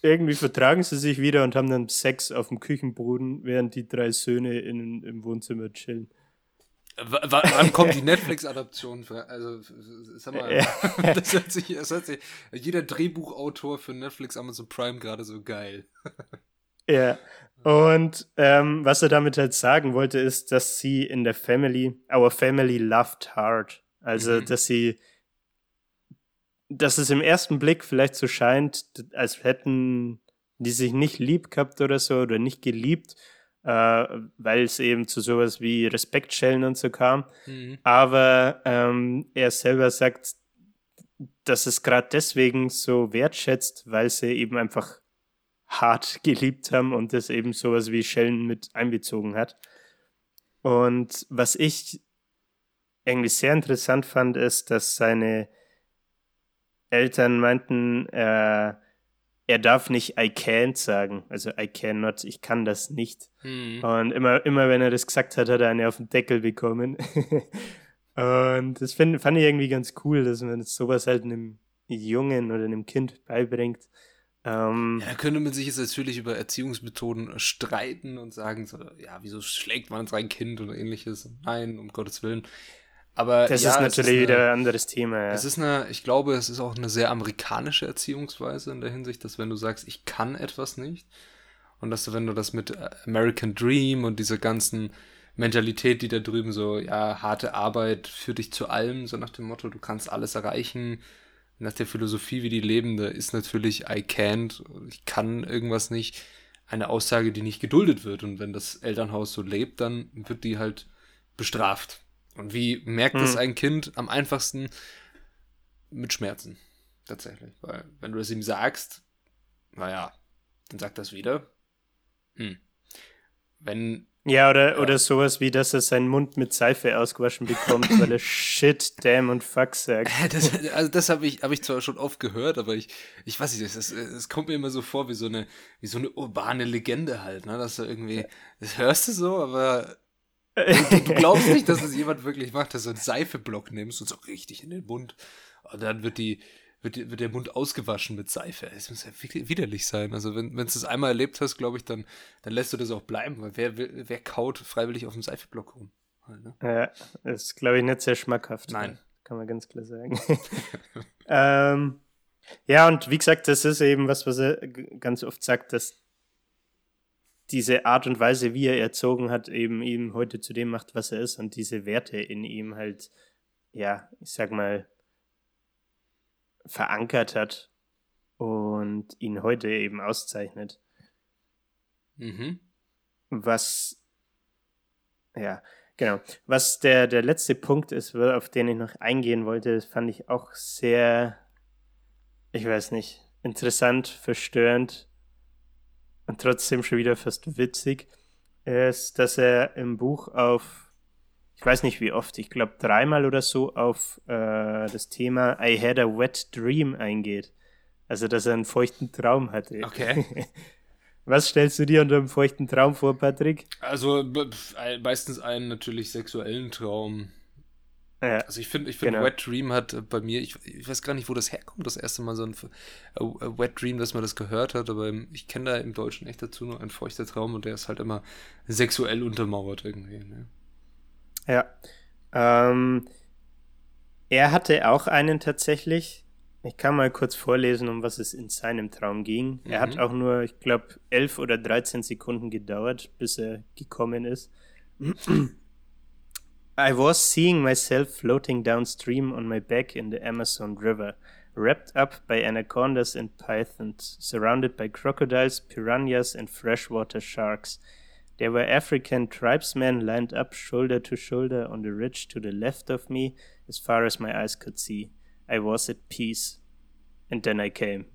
irgendwie vertragen sie sich wieder und haben dann Sex auf dem Küchenboden, während die drei Söhne in, im Wohnzimmer chillen. W wann kommt die Netflix-Adaption? Also, sag mal, ja. das, hört sich, das hört sich jeder Drehbuchautor für Netflix, Amazon Prime gerade so geil. Ja, und ähm, was er damit halt sagen wollte, ist, dass sie in der Family, our family loved hard. Also, mhm. dass sie, dass es im ersten Blick vielleicht so scheint, als hätten die sich nicht lieb gehabt oder so oder nicht geliebt. Äh, weil es eben zu sowas wie Respektschellen und so kam. Mhm. Aber ähm, er selber sagt, dass es gerade deswegen so wertschätzt, weil sie eben einfach hart geliebt haben und das eben sowas wie Schellen mit einbezogen hat. Und was ich irgendwie sehr interessant fand, ist, dass seine Eltern meinten, äh, er darf nicht I can't sagen, also I cannot, ich kann das nicht. Mhm. Und immer, immer wenn er das gesagt hat, hat er eine auf den Deckel bekommen. und das find, fand ich irgendwie ganz cool, dass man sowas halt einem Jungen oder einem Kind beibringt. Ähm, ja, könnte man sich jetzt natürlich über Erziehungsmethoden streiten und sagen, so, ja, wieso schlägt man sein Kind oder ähnliches? Nein, um Gottes Willen. Aber das ja, ist natürlich ist wieder ein anderes Thema. Ja. Es ist eine, ich glaube, es ist auch eine sehr amerikanische Erziehungsweise in der Hinsicht, dass wenn du sagst, ich kann etwas nicht, und dass du, wenn du das mit American Dream und dieser ganzen Mentalität, die da drüben so, ja, harte Arbeit führt dich zu allem, so nach dem Motto, du kannst alles erreichen, nach der Philosophie, wie die leben, da ist natürlich I can't, ich kann irgendwas nicht, eine Aussage, die nicht geduldet wird. Und wenn das Elternhaus so lebt, dann wird die halt bestraft. Und wie merkt es ein Kind am einfachsten? Mit Schmerzen. Tatsächlich. Weil, wenn du es ihm sagst, naja, dann sagt das wieder. Hm. Wenn ja, oder, ja. oder sowas wie, dass er seinen Mund mit Seife ausgewaschen bekommt, weil er Shit, Damn und Fuck sagt. Das, also das habe ich, hab ich zwar schon oft gehört, aber ich, ich weiß nicht, es kommt mir immer so vor wie so eine, wie so eine urbane Legende halt, ne? Dass du irgendwie, das hörst du so, aber du, du glaubst nicht, dass es jemand wirklich macht, dass du einen Seifeblock nimmst und so richtig in den Mund. Und dann wird die, wird, wird der Mund ausgewaschen mit Seife. Es muss ja widerlich sein. Also wenn wenn du das einmal erlebt hast, glaube ich, dann, dann lässt du das auch bleiben, weil wer, wer kaut freiwillig auf dem Seifeblock rum? Halt, ne? Ja, das ist, glaube ich, nicht sehr schmackhaft. Nein. Kann man ganz klar sagen. ähm, ja, und wie gesagt, das ist eben was, was er ganz oft sagt, dass diese Art und Weise, wie er erzogen hat, eben ihm heute zu dem macht, was er ist und diese Werte in ihm halt, ja, ich sag mal, verankert hat und ihn heute eben auszeichnet. Mhm. Was, ja, genau. Was der, der letzte Punkt ist, auf den ich noch eingehen wollte, das fand ich auch sehr, ich weiß nicht, interessant, verstörend und trotzdem schon wieder fast witzig, ist, dass er im Buch auf ich weiß nicht wie oft, ich glaube dreimal oder so auf äh, das Thema I had a wet dream eingeht. Also, dass er einen feuchten Traum hatte. Okay. Was stellst du dir unter einem feuchten Traum vor, Patrick? Also meistens einen natürlich sexuellen Traum. Ja, also ich finde, ich finde, genau. Wet Dream hat bei mir, ich, ich, weiß gar nicht, wo das herkommt, das erste Mal so ein a Wet Dream, dass man das gehört hat, aber ich kenne da im Deutschen echt dazu nur ein feuchter Traum und der ist halt immer sexuell untermauert irgendwie. Ne? Ja. Ähm, er hatte auch einen tatsächlich. Ich kann mal kurz vorlesen, um was es in seinem Traum ging. Mhm. Er hat mhm. auch nur, ich glaube, elf oder 13 Sekunden gedauert, bis er gekommen ist. I was seeing myself floating downstream on my back in the Amazon River, wrapped up by anacondas and pythons, surrounded by crocodiles, piranhas, and freshwater sharks. There were African tribesmen lined up shoulder to shoulder on the ridge to the left of me, as far as my eyes could see. I was at peace. And then I came.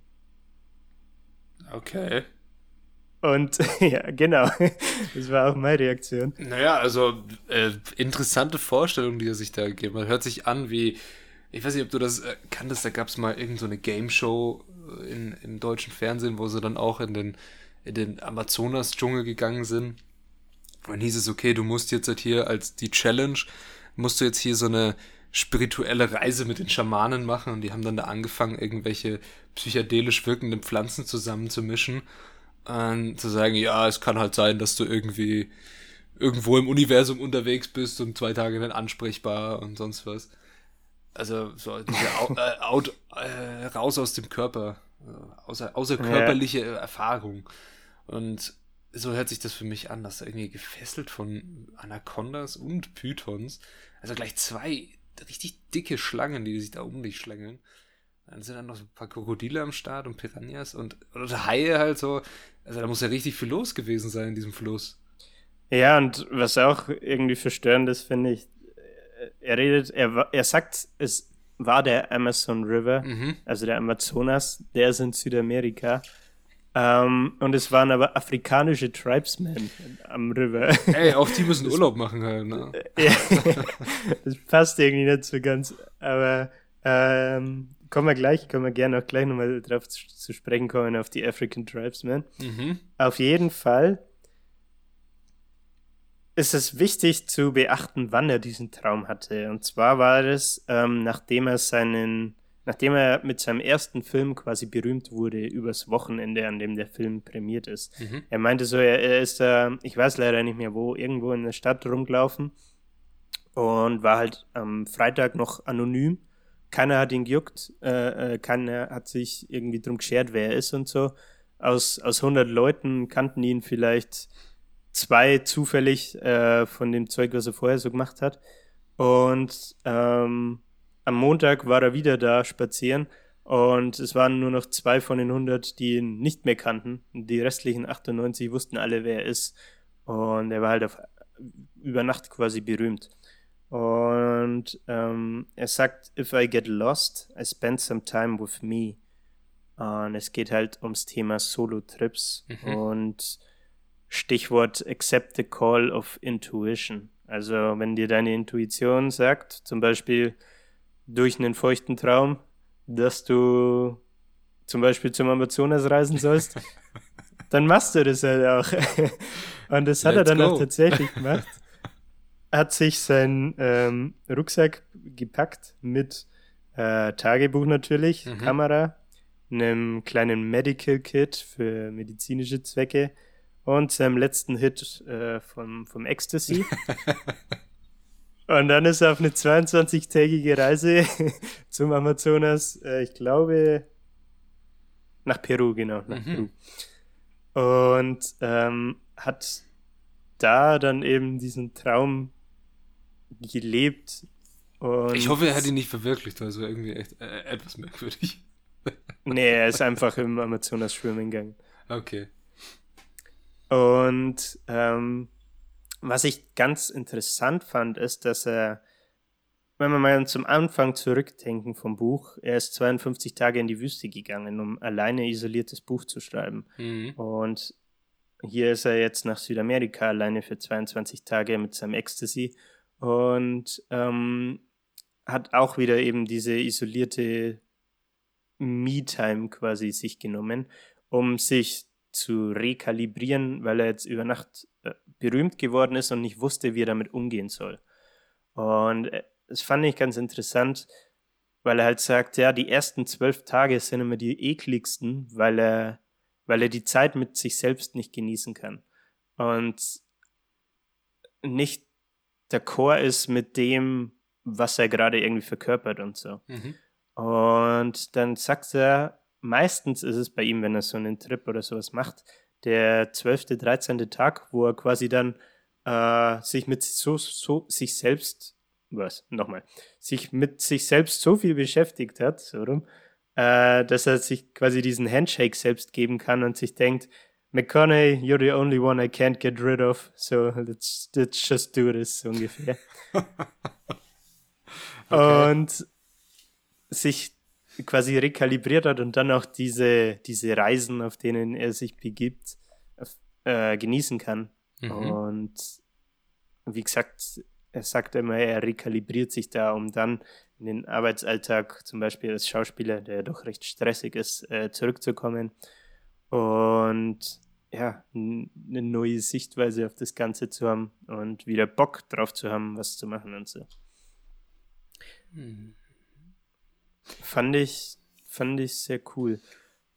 Okay. Und ja, genau. Das war auch meine Reaktion. Naja, also äh, interessante Vorstellung, die er sich da gegeben hat. Hört sich an wie, ich weiß nicht, ob du das äh, kanntest, da gab es mal irgendeine so eine Game Show in, im deutschen Fernsehen, wo sie dann auch in den, in den Amazonas-Dschungel gegangen sind dann hieß es, okay, du musst jetzt halt hier als die Challenge, musst du jetzt hier so eine spirituelle Reise mit den Schamanen machen und die haben dann da angefangen, irgendwelche psychedelisch wirkenden Pflanzen zusammenzumischen und zu sagen, ja, es kann halt sein, dass du irgendwie irgendwo im Universum unterwegs bist und zwei Tage nicht ansprechbar und sonst was. Also so diese Au äh, Out, äh, raus aus dem Körper, äh, außer, außerkörperliche ja. Erfahrung. Und so hört sich das für mich an, dass er irgendwie gefesselt von Anacondas und Pythons, also gleich zwei richtig dicke Schlangen, die sich da um dich schlängeln. Dann sind dann noch so ein paar Krokodile am Start und Piranhas und oder Haie halt so. Also da muss ja richtig viel los gewesen sein in diesem Fluss. Ja, und was auch irgendwie verstörend ist, finde ich, er redet, er, er sagt, es war der Amazon River, mhm. also der Amazonas, der ist in Südamerika. Um, und es waren aber afrikanische Tribesmen am River. Ey, auch die müssen Urlaub machen halt, ne? ja, das passt irgendwie nicht so ganz. Aber ähm, kommen wir gleich, kommen wir gerne auch gleich nochmal drauf zu, zu, sprechen kommen, auf die African Tribesmen. Mhm. Auf jeden Fall ist es wichtig zu beachten, wann er diesen Traum hatte. Und zwar war es, ähm, nachdem er seinen nachdem er mit seinem ersten Film quasi berühmt wurde, übers Wochenende, an dem der Film prämiert ist. Mhm. Er meinte so, er, er ist da, ich weiß leider nicht mehr wo, irgendwo in der Stadt rumgelaufen und war halt am Freitag noch anonym. Keiner hat ihn gejuckt, äh, äh keiner hat sich irgendwie drum geschert, wer er ist und so. Aus, aus 100 Leuten kannten ihn vielleicht zwei zufällig äh, von dem Zeug, was er vorher so gemacht hat. Und ähm, am Montag war er wieder da spazieren und es waren nur noch zwei von den 100, die ihn nicht mehr kannten. Die restlichen 98 wussten alle, wer er ist. Und er war halt auf, über Nacht quasi berühmt. Und ähm, er sagt, if I get lost, I spend some time with me. Und es geht halt ums Thema Solo-Trips mhm. und Stichwort accept the call of intuition. Also wenn dir deine Intuition sagt, zum Beispiel, durch einen feuchten Traum, dass du zum Beispiel zum Amazonas reisen sollst, dann machst du das halt auch. Und das hat Let's er dann go. auch tatsächlich gemacht. Hat sich seinen ähm, Rucksack gepackt mit äh, Tagebuch natürlich, mhm. Kamera, einem kleinen Medical Kit für medizinische Zwecke und seinem letzten Hit äh, vom, vom Ecstasy. Und dann ist er auf eine 22-tägige Reise zum Amazonas, äh, ich glaube, nach Peru, genau, nach mhm. Peru. Und ähm, hat da dann eben diesen Traum gelebt. ich hoffe, er hat ihn nicht verwirklicht, also irgendwie echt äh, etwas merkwürdig. nee, er ist einfach im Amazonas schwimmen gegangen. Okay. Und ähm, was ich ganz interessant fand, ist, dass er, wenn wir mal zum Anfang zurückdenken vom Buch, er ist 52 Tage in die Wüste gegangen, um alleine isoliertes Buch zu schreiben. Mhm. Und hier ist er jetzt nach Südamerika alleine für 22 Tage mit seinem Ecstasy und ähm, hat auch wieder eben diese isolierte Me-Time quasi sich genommen, um sich zu rekalibrieren, weil er jetzt über Nacht berühmt geworden ist und nicht wusste, wie er damit umgehen soll. Und äh, das fand ich ganz interessant, weil er halt sagt, ja, die ersten zwölf Tage sind immer die ekligsten, weil er, weil er die Zeit mit sich selbst nicht genießen kann. Und nicht der Chor ist mit dem, was er gerade irgendwie verkörpert und so. Mhm. Und dann sagt er, meistens ist es bei ihm, wenn er so einen Trip oder sowas macht, der 12., 13. Tag, wo er quasi dann äh, sich mit so, so sich selbst, was, nochmal, sich mit sich selbst so viel beschäftigt hat, so rum, äh, dass er sich quasi diesen Handshake selbst geben kann und sich denkt, McConaughey, you're the only one I can't get rid of, so let's, let's just do this, ungefähr. okay. Und sich quasi rekalibriert hat und dann auch diese, diese Reisen, auf denen er sich begibt, äh, genießen kann. Mhm. Und wie gesagt, er sagt immer, er rekalibriert sich da, um dann in den Arbeitsalltag, zum Beispiel als Schauspieler, der doch recht stressig ist, äh, zurückzukommen und ja, eine neue Sichtweise auf das Ganze zu haben und wieder Bock drauf zu haben, was zu machen und so. Mhm. Fand ich, fand ich sehr cool.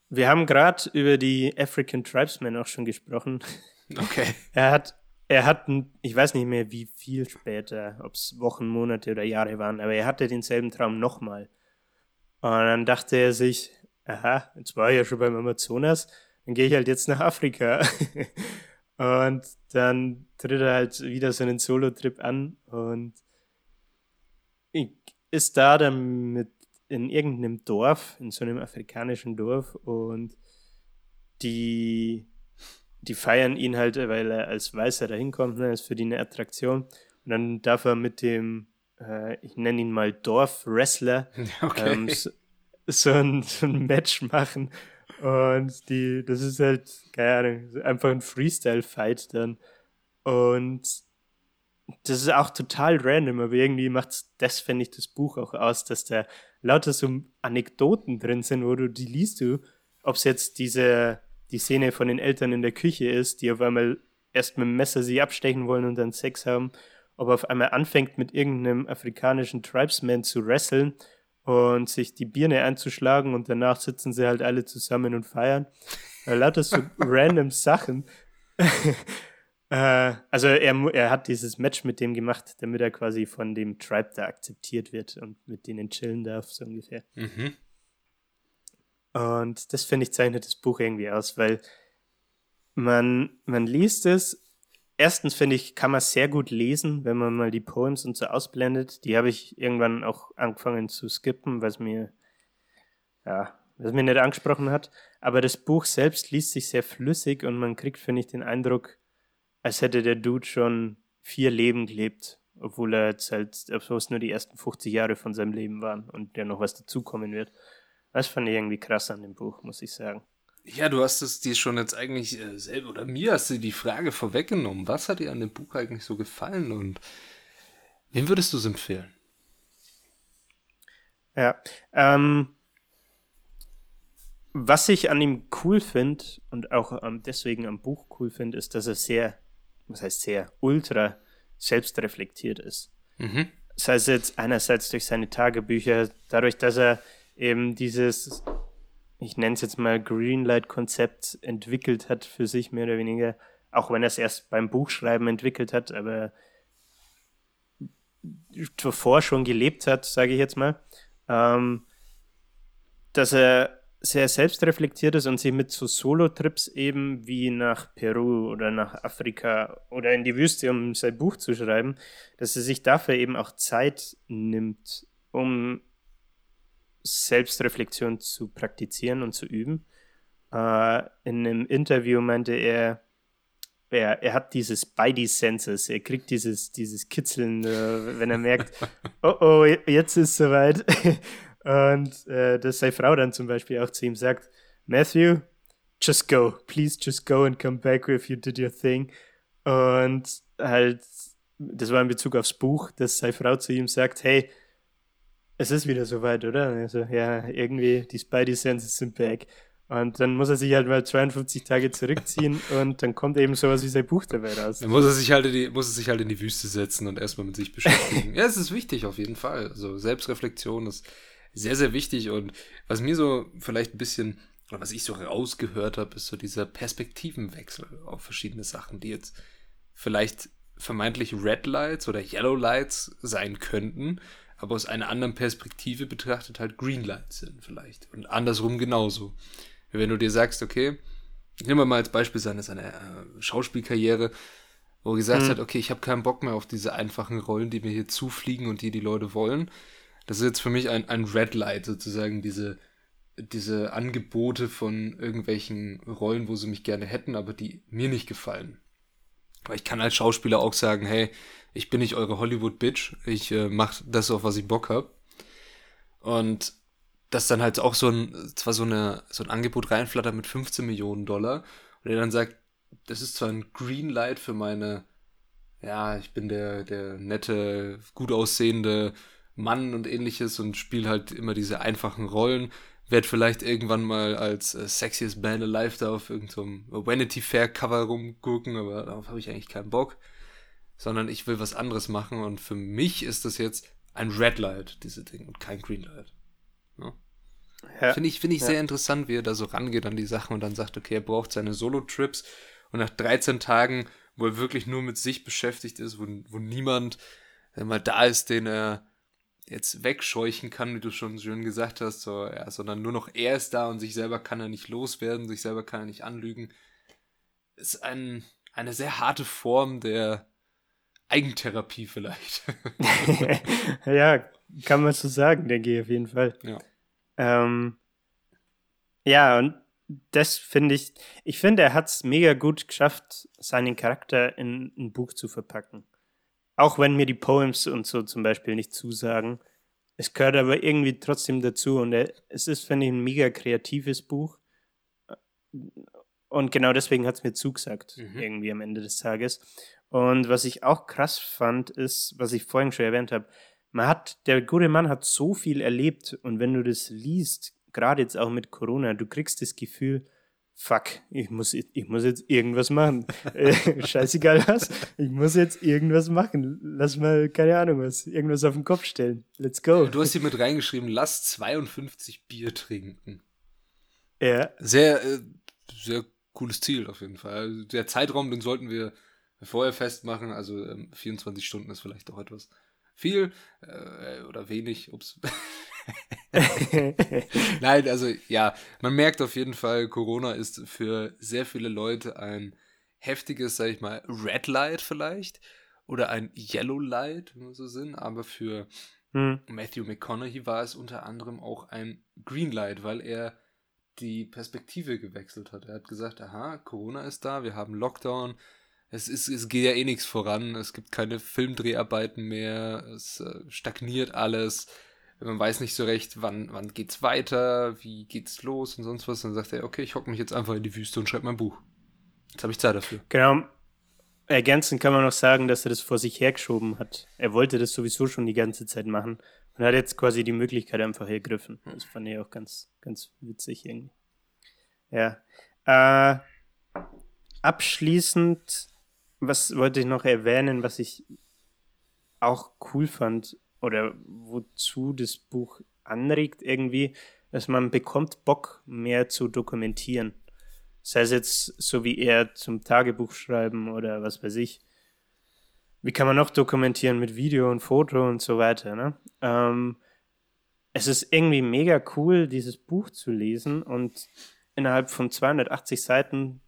Wir haben gerade über die African Tribesmen auch schon gesprochen. Okay. er hat, er hat, ich weiß nicht mehr wie viel später, ob es Wochen, Monate oder Jahre waren, aber er hatte denselben Traum nochmal. Und dann dachte er sich, aha, jetzt war ich ja schon beim Amazonas, dann gehe ich halt jetzt nach Afrika. und dann tritt er halt wieder so einen Solo-Trip an und ist da dann mit in irgendeinem Dorf, in so einem afrikanischen Dorf und die, die feiern ihn halt, weil er als Weißer da hinkommt, ne, ist für die eine Attraktion. Und dann darf er mit dem, äh, ich nenne ihn mal Dorf-Wrestler, okay. ähm, so, so, ein, so ein Match machen. Und die, das ist halt, keine Ahnung, einfach ein Freestyle-Fight dann. Und das ist auch total random, aber irgendwie macht das, finde ich, das Buch auch aus, dass da lauter so Anekdoten drin sind, wo du die liest du, ob es jetzt diese, die Szene von den Eltern in der Küche ist, die auf einmal erst mit dem Messer sie abstechen wollen und dann Sex haben, ob er auf einmal anfängt mit irgendeinem afrikanischen Tribesman zu wresteln und sich die Birne einzuschlagen und danach sitzen sie halt alle zusammen und feiern. Lauter so random Sachen. Äh, also er, er hat dieses Match mit dem gemacht, damit er quasi von dem Tribe da akzeptiert wird und mit denen chillen darf, so ungefähr. Mhm. Und das finde ich zeichnet das Buch irgendwie aus, weil man, man liest es. Erstens finde ich, kann man sehr gut lesen, wenn man mal die Poems und so ausblendet. Die habe ich irgendwann auch angefangen zu skippen, was mir, ja, was mir nicht angesprochen hat. Aber das Buch selbst liest sich sehr flüssig und man kriegt, finde ich, den Eindruck, als hätte der Dude schon vier Leben gelebt, obwohl er jetzt halt, obwohl es nur die ersten 50 Jahre von seinem Leben waren und ja noch was dazukommen wird. Das fand ich irgendwie krass an dem Buch, muss ich sagen. Ja, du hast es dir schon jetzt eigentlich äh, selber, oder mir hast du die Frage vorweggenommen. Was hat dir an dem Buch eigentlich so gefallen und wem würdest du es empfehlen? Ja, ähm, was ich an ihm cool finde und auch ähm, deswegen am Buch cool finde, ist, dass er sehr was heißt sehr, ultra selbstreflektiert ist. Mhm. Das heißt jetzt einerseits durch seine Tagebücher, dadurch, dass er eben dieses, ich nenne es jetzt mal Greenlight-Konzept entwickelt hat für sich mehr oder weniger, auch wenn er es erst beim Buchschreiben entwickelt hat, aber zuvor schon gelebt hat, sage ich jetzt mal, ähm, dass er sehr selbstreflektiert ist und sich mit so Solo-Trips eben wie nach Peru oder nach Afrika oder in die Wüste, um sein Buch zu schreiben, dass er sich dafür eben auch Zeit nimmt, um Selbstreflexion zu praktizieren und zu üben. Äh, in einem Interview meinte er, er, er hat dieses Spidey Senses, er kriegt dieses, dieses Kitzeln, wenn er merkt, oh oh, jetzt ist es soweit. Und äh, dass seine Frau dann zum Beispiel auch zu ihm sagt, Matthew, just go, please just go and come back if you did your thing. Und halt, das war in Bezug aufs Buch, dass seine Frau zu ihm sagt, hey, es ist wieder soweit, oder? Also, ja, irgendwie, die Spidey Senses sind back. Und dann muss er sich halt mal 52 Tage zurückziehen und dann kommt eben sowas wie sein Buch dabei raus. Dann muss er sich halt in die, muss er sich halt in die Wüste setzen und erstmal mit sich beschäftigen. ja, es ist wichtig auf jeden Fall. Also Selbstreflexion ist sehr, sehr wichtig. Und was mir so vielleicht ein bisschen, oder was ich so rausgehört habe, ist so dieser Perspektivenwechsel auf verschiedene Sachen, die jetzt vielleicht vermeintlich Red Lights oder Yellow Lights sein könnten, aber aus einer anderen Perspektive betrachtet halt Green Lights sind vielleicht. Und andersrum genauso. Wenn du dir sagst, okay, nehmen wir mal als Beispiel seine, seine äh, Schauspielkarriere, wo er gesagt mhm. hat, okay, ich habe keinen Bock mehr auf diese einfachen Rollen, die mir hier zufliegen und die die Leute wollen, das ist jetzt für mich ein, ein Red Light, sozusagen, diese, diese Angebote von irgendwelchen Rollen, wo sie mich gerne hätten, aber die mir nicht gefallen. Weil ich kann als Schauspieler auch sagen, hey, ich bin nicht eure Hollywood-Bitch, ich äh, mach das, auf was ich Bock hab. Und dass dann halt auch so ein, zwar so, eine, so ein Angebot reinflattert mit 15 Millionen Dollar und er dann sagt, das ist zwar ein Green Light für meine, ja, ich bin der, der nette, gut aussehende Mann und ähnliches und spiele halt immer diese einfachen Rollen. Werd vielleicht irgendwann mal als äh, Sexiest Band Alive da auf irgendeinem Vanity Fair Cover rumgucken, aber darauf habe ich eigentlich keinen Bock. Sondern ich will was anderes machen und für mich ist das jetzt ein Red Light, diese Dinge, und kein Green Light. Ja. Ja, Finde ich, find ich ja. sehr interessant, wie er da so rangeht an die Sachen und dann sagt, okay, er braucht seine Solo-Trips und nach 13 Tagen, wo er wirklich nur mit sich beschäftigt ist, wo, wo niemand mal da ist, den er jetzt wegscheuchen kann, wie du schon schön gesagt hast, so, ja, sondern nur noch er ist da und sich selber kann er nicht loswerden, sich selber kann er nicht anlügen. Ist ein, eine sehr harte Form der Eigentherapie vielleicht. ja, kann man so sagen, denke ich auf jeden Fall. Ja. Ähm, ja, und das finde ich, ich finde, er hat es mega gut geschafft, seinen Charakter in ein Buch zu verpacken. Auch wenn mir die Poems und so zum Beispiel nicht zusagen. Es gehört aber irgendwie trotzdem dazu und er, es ist, finde ich, ein mega kreatives Buch. Und genau deswegen hat es mir zugesagt, mhm. irgendwie am Ende des Tages. Und was ich auch krass fand, ist, was ich vorhin schon erwähnt habe, man hat, der gute Mann hat so viel erlebt und wenn du das liest, gerade jetzt auch mit Corona, du kriegst das Gefühl, fuck, ich muss, ich muss jetzt irgendwas machen. Äh, scheißegal was, ich muss jetzt irgendwas machen. Lass mal, keine Ahnung was, irgendwas auf den Kopf stellen. Let's go. Du hast hier mit reingeschrieben, lass 52 Bier trinken. Ja. Sehr, äh, sehr cooles Ziel auf jeden Fall. Der Zeitraum, den sollten wir vorher festmachen. Also 24 ähm, Stunden ist vielleicht auch etwas viel äh, oder wenig. Ups. Nein, also ja, man merkt auf jeden Fall, Corona ist für sehr viele Leute ein heftiges, sag ich mal, Red Light vielleicht oder ein Yellow Light, wenn wir so sind, aber für hm. Matthew McConaughey war es unter anderem auch ein Green Light, weil er die Perspektive gewechselt hat. Er hat gesagt, aha, Corona ist da, wir haben Lockdown, es, ist, es geht ja eh nichts voran, es gibt keine Filmdreharbeiten mehr, es äh, stagniert alles, man weiß nicht so recht, wann, wann geht's weiter, wie geht's los und sonst was. Dann sagt er, okay, ich hocke mich jetzt einfach in die Wüste und schreibe mein Buch. Jetzt habe ich Zeit dafür. Genau. Ergänzend kann man noch sagen, dass er das vor sich hergeschoben hat. Er wollte das sowieso schon die ganze Zeit machen und hat jetzt quasi die Möglichkeit einfach ergriffen. Das fand ich auch ganz, ganz witzig irgendwie. Ja. Äh, abschließend, was wollte ich noch erwähnen, was ich auch cool fand oder wozu das Buch anregt irgendwie, dass man bekommt Bock mehr zu dokumentieren. Sei es jetzt so wie er zum Tagebuch schreiben oder was weiß ich. Wie kann man noch dokumentieren mit Video und Foto und so weiter. Ne? Ähm, es ist irgendwie mega cool, dieses Buch zu lesen und innerhalb von 280 Seiten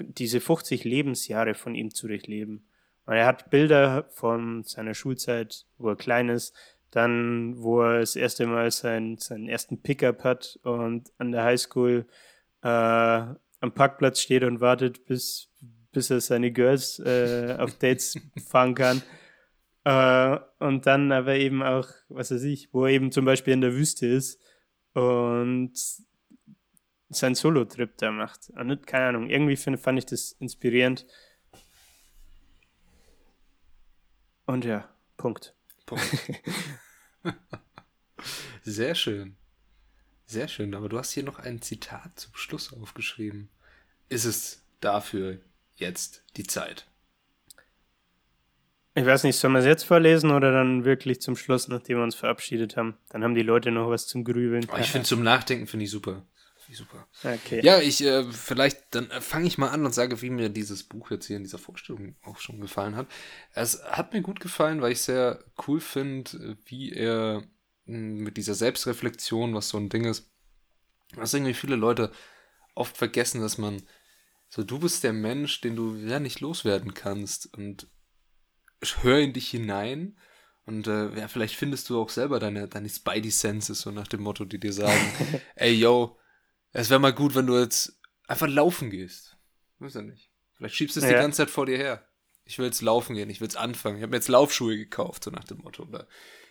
diese 50 Lebensjahre von ihm zu durchleben. Und er hat Bilder von seiner Schulzeit, wo er klein ist, dann, wo er das erste Mal sein, seinen ersten Pickup hat und an der Highschool äh, am Parkplatz steht und wartet, bis, bis er seine Girls äh, auf Dates fahren kann. Äh, und dann aber eben auch, was weiß ich, wo er eben zum Beispiel in der Wüste ist und seinen Solo-Trip da macht. Und keine Ahnung, irgendwie find, fand ich das inspirierend. Und ja, Punkt. Punkt. Sehr schön. Sehr schön, aber du hast hier noch ein Zitat zum Schluss aufgeschrieben. Ist es dafür jetzt die Zeit? Ich weiß nicht, sollen wir es jetzt vorlesen oder dann wirklich zum Schluss, nachdem wir uns verabschiedet haben? Dann haben die Leute noch was zum Grübeln. Oh, ich finde zum Nachdenken finde ich super. Super. Okay. Ja, ich, äh, vielleicht, dann äh, fange ich mal an und sage, wie mir dieses Buch jetzt hier in dieser Vorstellung auch schon gefallen hat. Es hat mir gut gefallen, weil ich sehr cool finde, wie er hm, mit dieser Selbstreflexion, was so ein Ding ist, was irgendwie viele Leute oft vergessen, dass man so, du bist der Mensch, den du ja nicht loswerden kannst und hör in dich hinein und äh, ja, vielleicht findest du auch selber deine, deine Spidey Senses, so nach dem Motto, die dir sagen, ey, yo, es wäre mal gut, wenn du jetzt einfach laufen gehst. Weiß ja nicht. Vielleicht schiebst du es ja. die ganze Zeit vor dir her. Ich will jetzt laufen gehen, ich will jetzt anfangen. Ich habe mir jetzt Laufschuhe gekauft, so nach dem Motto. Oder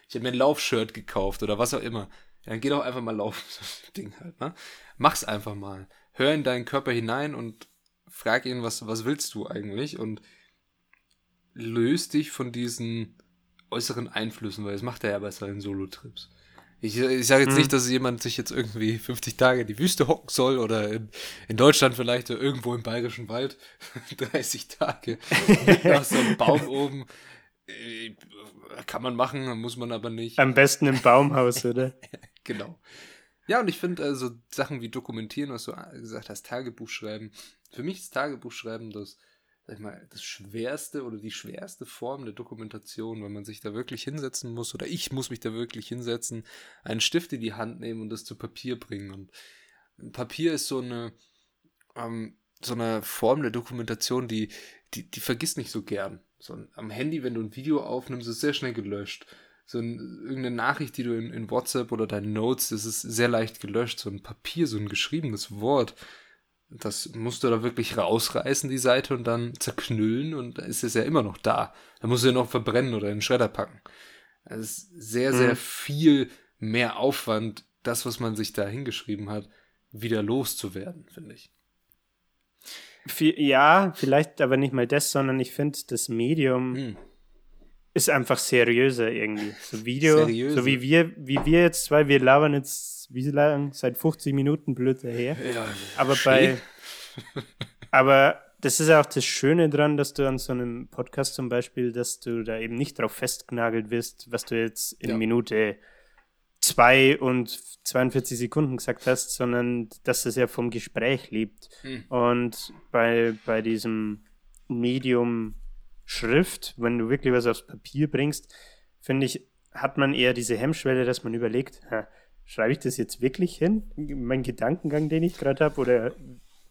ich habe mir ein Laufshirt gekauft oder was auch immer. Ja, dann geh doch einfach mal laufen, so ein Ding halt, ne? Mach's einfach mal. Hör in deinen Körper hinein und frag ihn, was, was willst du eigentlich? Und löst dich von diesen äußeren Einflüssen, weil das macht er ja bei seinen Solo-Trips. Ich, ich sage jetzt hm. nicht, dass jemand sich jetzt irgendwie 50 Tage in die Wüste hocken soll oder in, in Deutschland vielleicht oder irgendwo im bayerischen Wald 30 Tage nach so einem Baum oben. Äh, kann man machen, muss man aber nicht. Am besten im Baumhaus, oder? genau. Ja, und ich finde also Sachen wie dokumentieren, was du gesagt hast, Tagebuch schreiben. Für mich ist Tagebuch schreiben das sag ich mal, das schwerste oder die schwerste Form der Dokumentation, wenn man sich da wirklich hinsetzen muss oder ich muss mich da wirklich hinsetzen, einen Stift in die Hand nehmen und das zu Papier bringen. Und Papier ist so eine, ähm, so eine Form der Dokumentation, die, die, die vergisst nicht so gern. So, am Handy, wenn du ein Video aufnimmst, ist sehr schnell gelöscht. so ein, irgendeine Nachricht, die du in, in WhatsApp oder deinen Notes, das ist sehr leicht gelöscht, so ein Papier, so ein geschriebenes Wort. Das musst du da wirklich rausreißen, die Seite, und dann zerknüllen und dann ist es ja immer noch da. Da musst du ja noch verbrennen oder in den Schredder packen. Es ist sehr, sehr mhm. viel mehr Aufwand, das, was man sich da hingeschrieben hat, wieder loszuwerden, finde ich. Ja, vielleicht aber nicht mal das, sondern ich finde, das Medium hm. Ist einfach seriöser irgendwie. So Video, Seriöse. so wie wir, wie wir jetzt zwei, wir labern jetzt, wie lang? Seit 50 Minuten blöd daher. Ja, aber bei, aber das ist auch das Schöne dran, dass du an so einem Podcast zum Beispiel, dass du da eben nicht drauf festgenagelt wirst, was du jetzt in ja. Minute zwei und 42 Sekunden gesagt hast, sondern dass es ja vom Gespräch lebt. Hm. Und bei, bei diesem Medium Schrift, wenn du wirklich was aufs Papier bringst, finde ich, hat man eher diese Hemmschwelle, dass man überlegt, ha, schreibe ich das jetzt wirklich hin, mein Gedankengang, den ich gerade habe, oder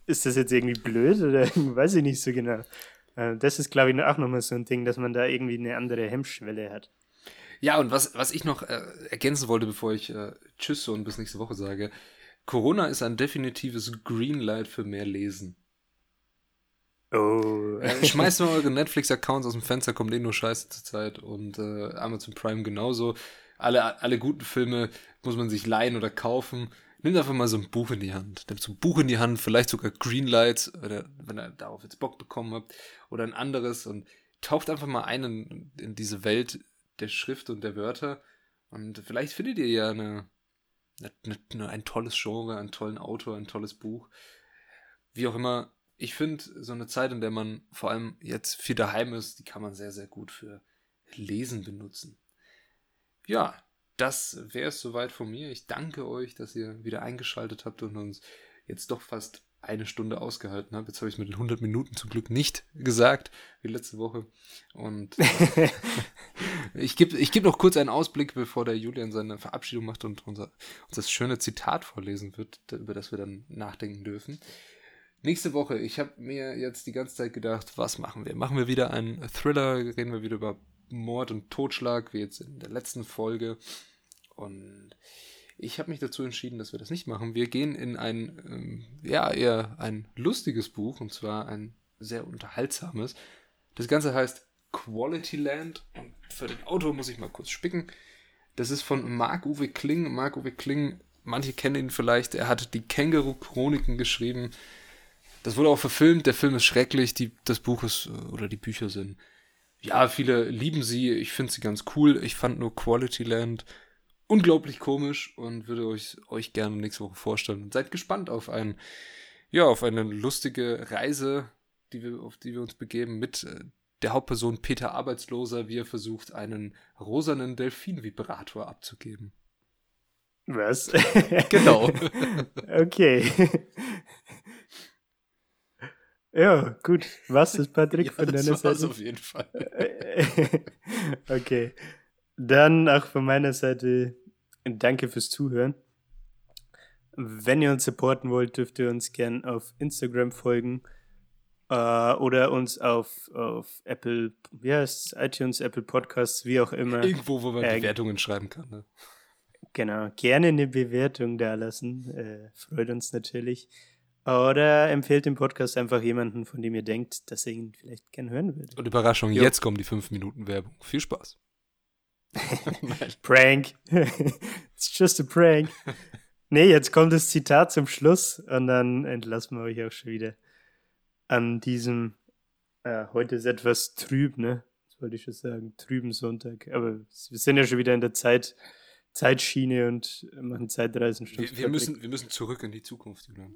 ist das jetzt irgendwie blöd oder weiß ich nicht so genau. Äh, das ist, glaube ich, auch nochmal so ein Ding, dass man da irgendwie eine andere Hemmschwelle hat. Ja, und was, was ich noch äh, ergänzen wollte, bevor ich äh, Tschüss und bis nächste Woche sage, Corona ist ein definitives Greenlight für mehr Lesen. Oh. Äh, schmeißt mal eure Netflix-Accounts aus dem Fenster, kommt eh nur Scheiße zur Zeit und äh, Amazon Prime genauso. Alle, alle guten Filme muss man sich leihen oder kaufen. Nimmt einfach mal so ein Buch in die Hand. Nimmt so ein Buch in die Hand, vielleicht sogar Greenlight, oder wenn ihr darauf jetzt Bock bekommen habt, oder ein anderes und taucht einfach mal ein in, in diese Welt, der Schrift und der Wörter. Und vielleicht findet ihr ja eine, eine, eine, ein tolles Genre, einen tollen Autor, ein tolles Buch. Wie auch immer, ich finde, so eine Zeit, in der man vor allem jetzt viel daheim ist, die kann man sehr, sehr gut für Lesen benutzen. Ja, das wäre es soweit von mir. Ich danke euch, dass ihr wieder eingeschaltet habt und uns jetzt doch fast eine Stunde ausgehalten habe. Jetzt habe ich es mit den 100 Minuten zum Glück nicht gesagt, wie letzte Woche. Und äh, ich gebe ich geb noch kurz einen Ausblick, bevor der Julian seine Verabschiedung macht und unser, uns das schöne Zitat vorlesen wird, über das wir dann nachdenken dürfen. Nächste Woche, ich habe mir jetzt die ganze Zeit gedacht, was machen wir? Machen wir wieder einen Thriller, reden wir wieder über Mord und Totschlag, wie jetzt in der letzten Folge. Und ich habe mich dazu entschieden, dass wir das nicht machen. Wir gehen in ein, ähm, ja, eher ein lustiges Buch, und zwar ein sehr unterhaltsames. Das Ganze heißt Quality Land. Und für den Autor muss ich mal kurz spicken. Das ist von Marc-Uwe Kling. Marc-Uwe Kling, manche kennen ihn vielleicht, er hat die Känguru-Chroniken geschrieben. Das wurde auch verfilmt. Der Film ist schrecklich. Die, das Buch ist, äh, oder die Bücher sind, ja, viele lieben sie. Ich finde sie ganz cool. Ich fand nur Quality Land unglaublich komisch und würde euch, euch gerne nächste Woche vorstellen. Und seid gespannt auf ein, ja, auf eine lustige Reise, die wir, auf die wir uns begeben mit äh, der Hauptperson Peter Arbeitsloser, wie er versucht, einen rosanen Delfin-Vibrator abzugeben. Was? genau. okay. Ja, gut. Was ist Patrick ja, von deiner Seite? auf jeden Fall. okay. Dann auch von meiner Seite danke fürs Zuhören. Wenn ihr uns supporten wollt, dürft ihr uns gern auf Instagram folgen äh, oder uns auf, auf Apple, wie heißt es, iTunes, Apple Podcasts, wie auch immer. Irgendwo, wo man äh, Bewertungen schreiben kann. Ne? Genau, gerne eine Bewertung da lassen. Äh, freut uns natürlich. Oder empfehlt den Podcast einfach jemanden, von dem ihr denkt, dass er ihn vielleicht gern hören würde. Und Überraschung, jo. jetzt kommen die 5 Minuten Werbung. Viel Spaß. prank. It's just a prank. Nee, jetzt kommt das Zitat zum Schluss und dann entlassen wir euch auch schon wieder an diesem, äh, heute ist etwas trüb, ne? Das wollte ich schon sagen, trüben Sonntag. Aber wir sind ja schon wieder in der Zeit, Zeitschiene und machen Zeitreisen. Wir, wir müssen, wir müssen zurück in die Zukunft, Julian.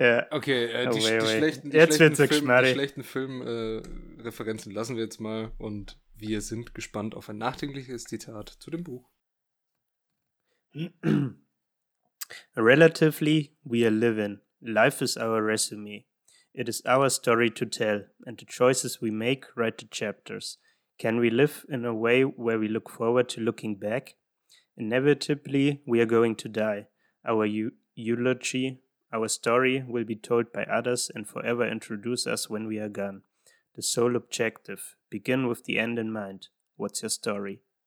Ja. Okay, äh, die, wait, die, schlechten, die, schlechten Film, die schlechten Filmreferenzen äh, lassen wir jetzt mal und wir sind gespannt auf ein nachdenkliches Zitat zu dem Buch. Relatively, we are living. Life is our resume. It is our story to tell, and the choices we make write the chapters. Can we live in a way where we look forward to looking back? Inevitably, we are going to die. Our eulogy, our story will be told by others and forever introduce us when we are gone. The sole objective. Begin with the end in mind. What's your story?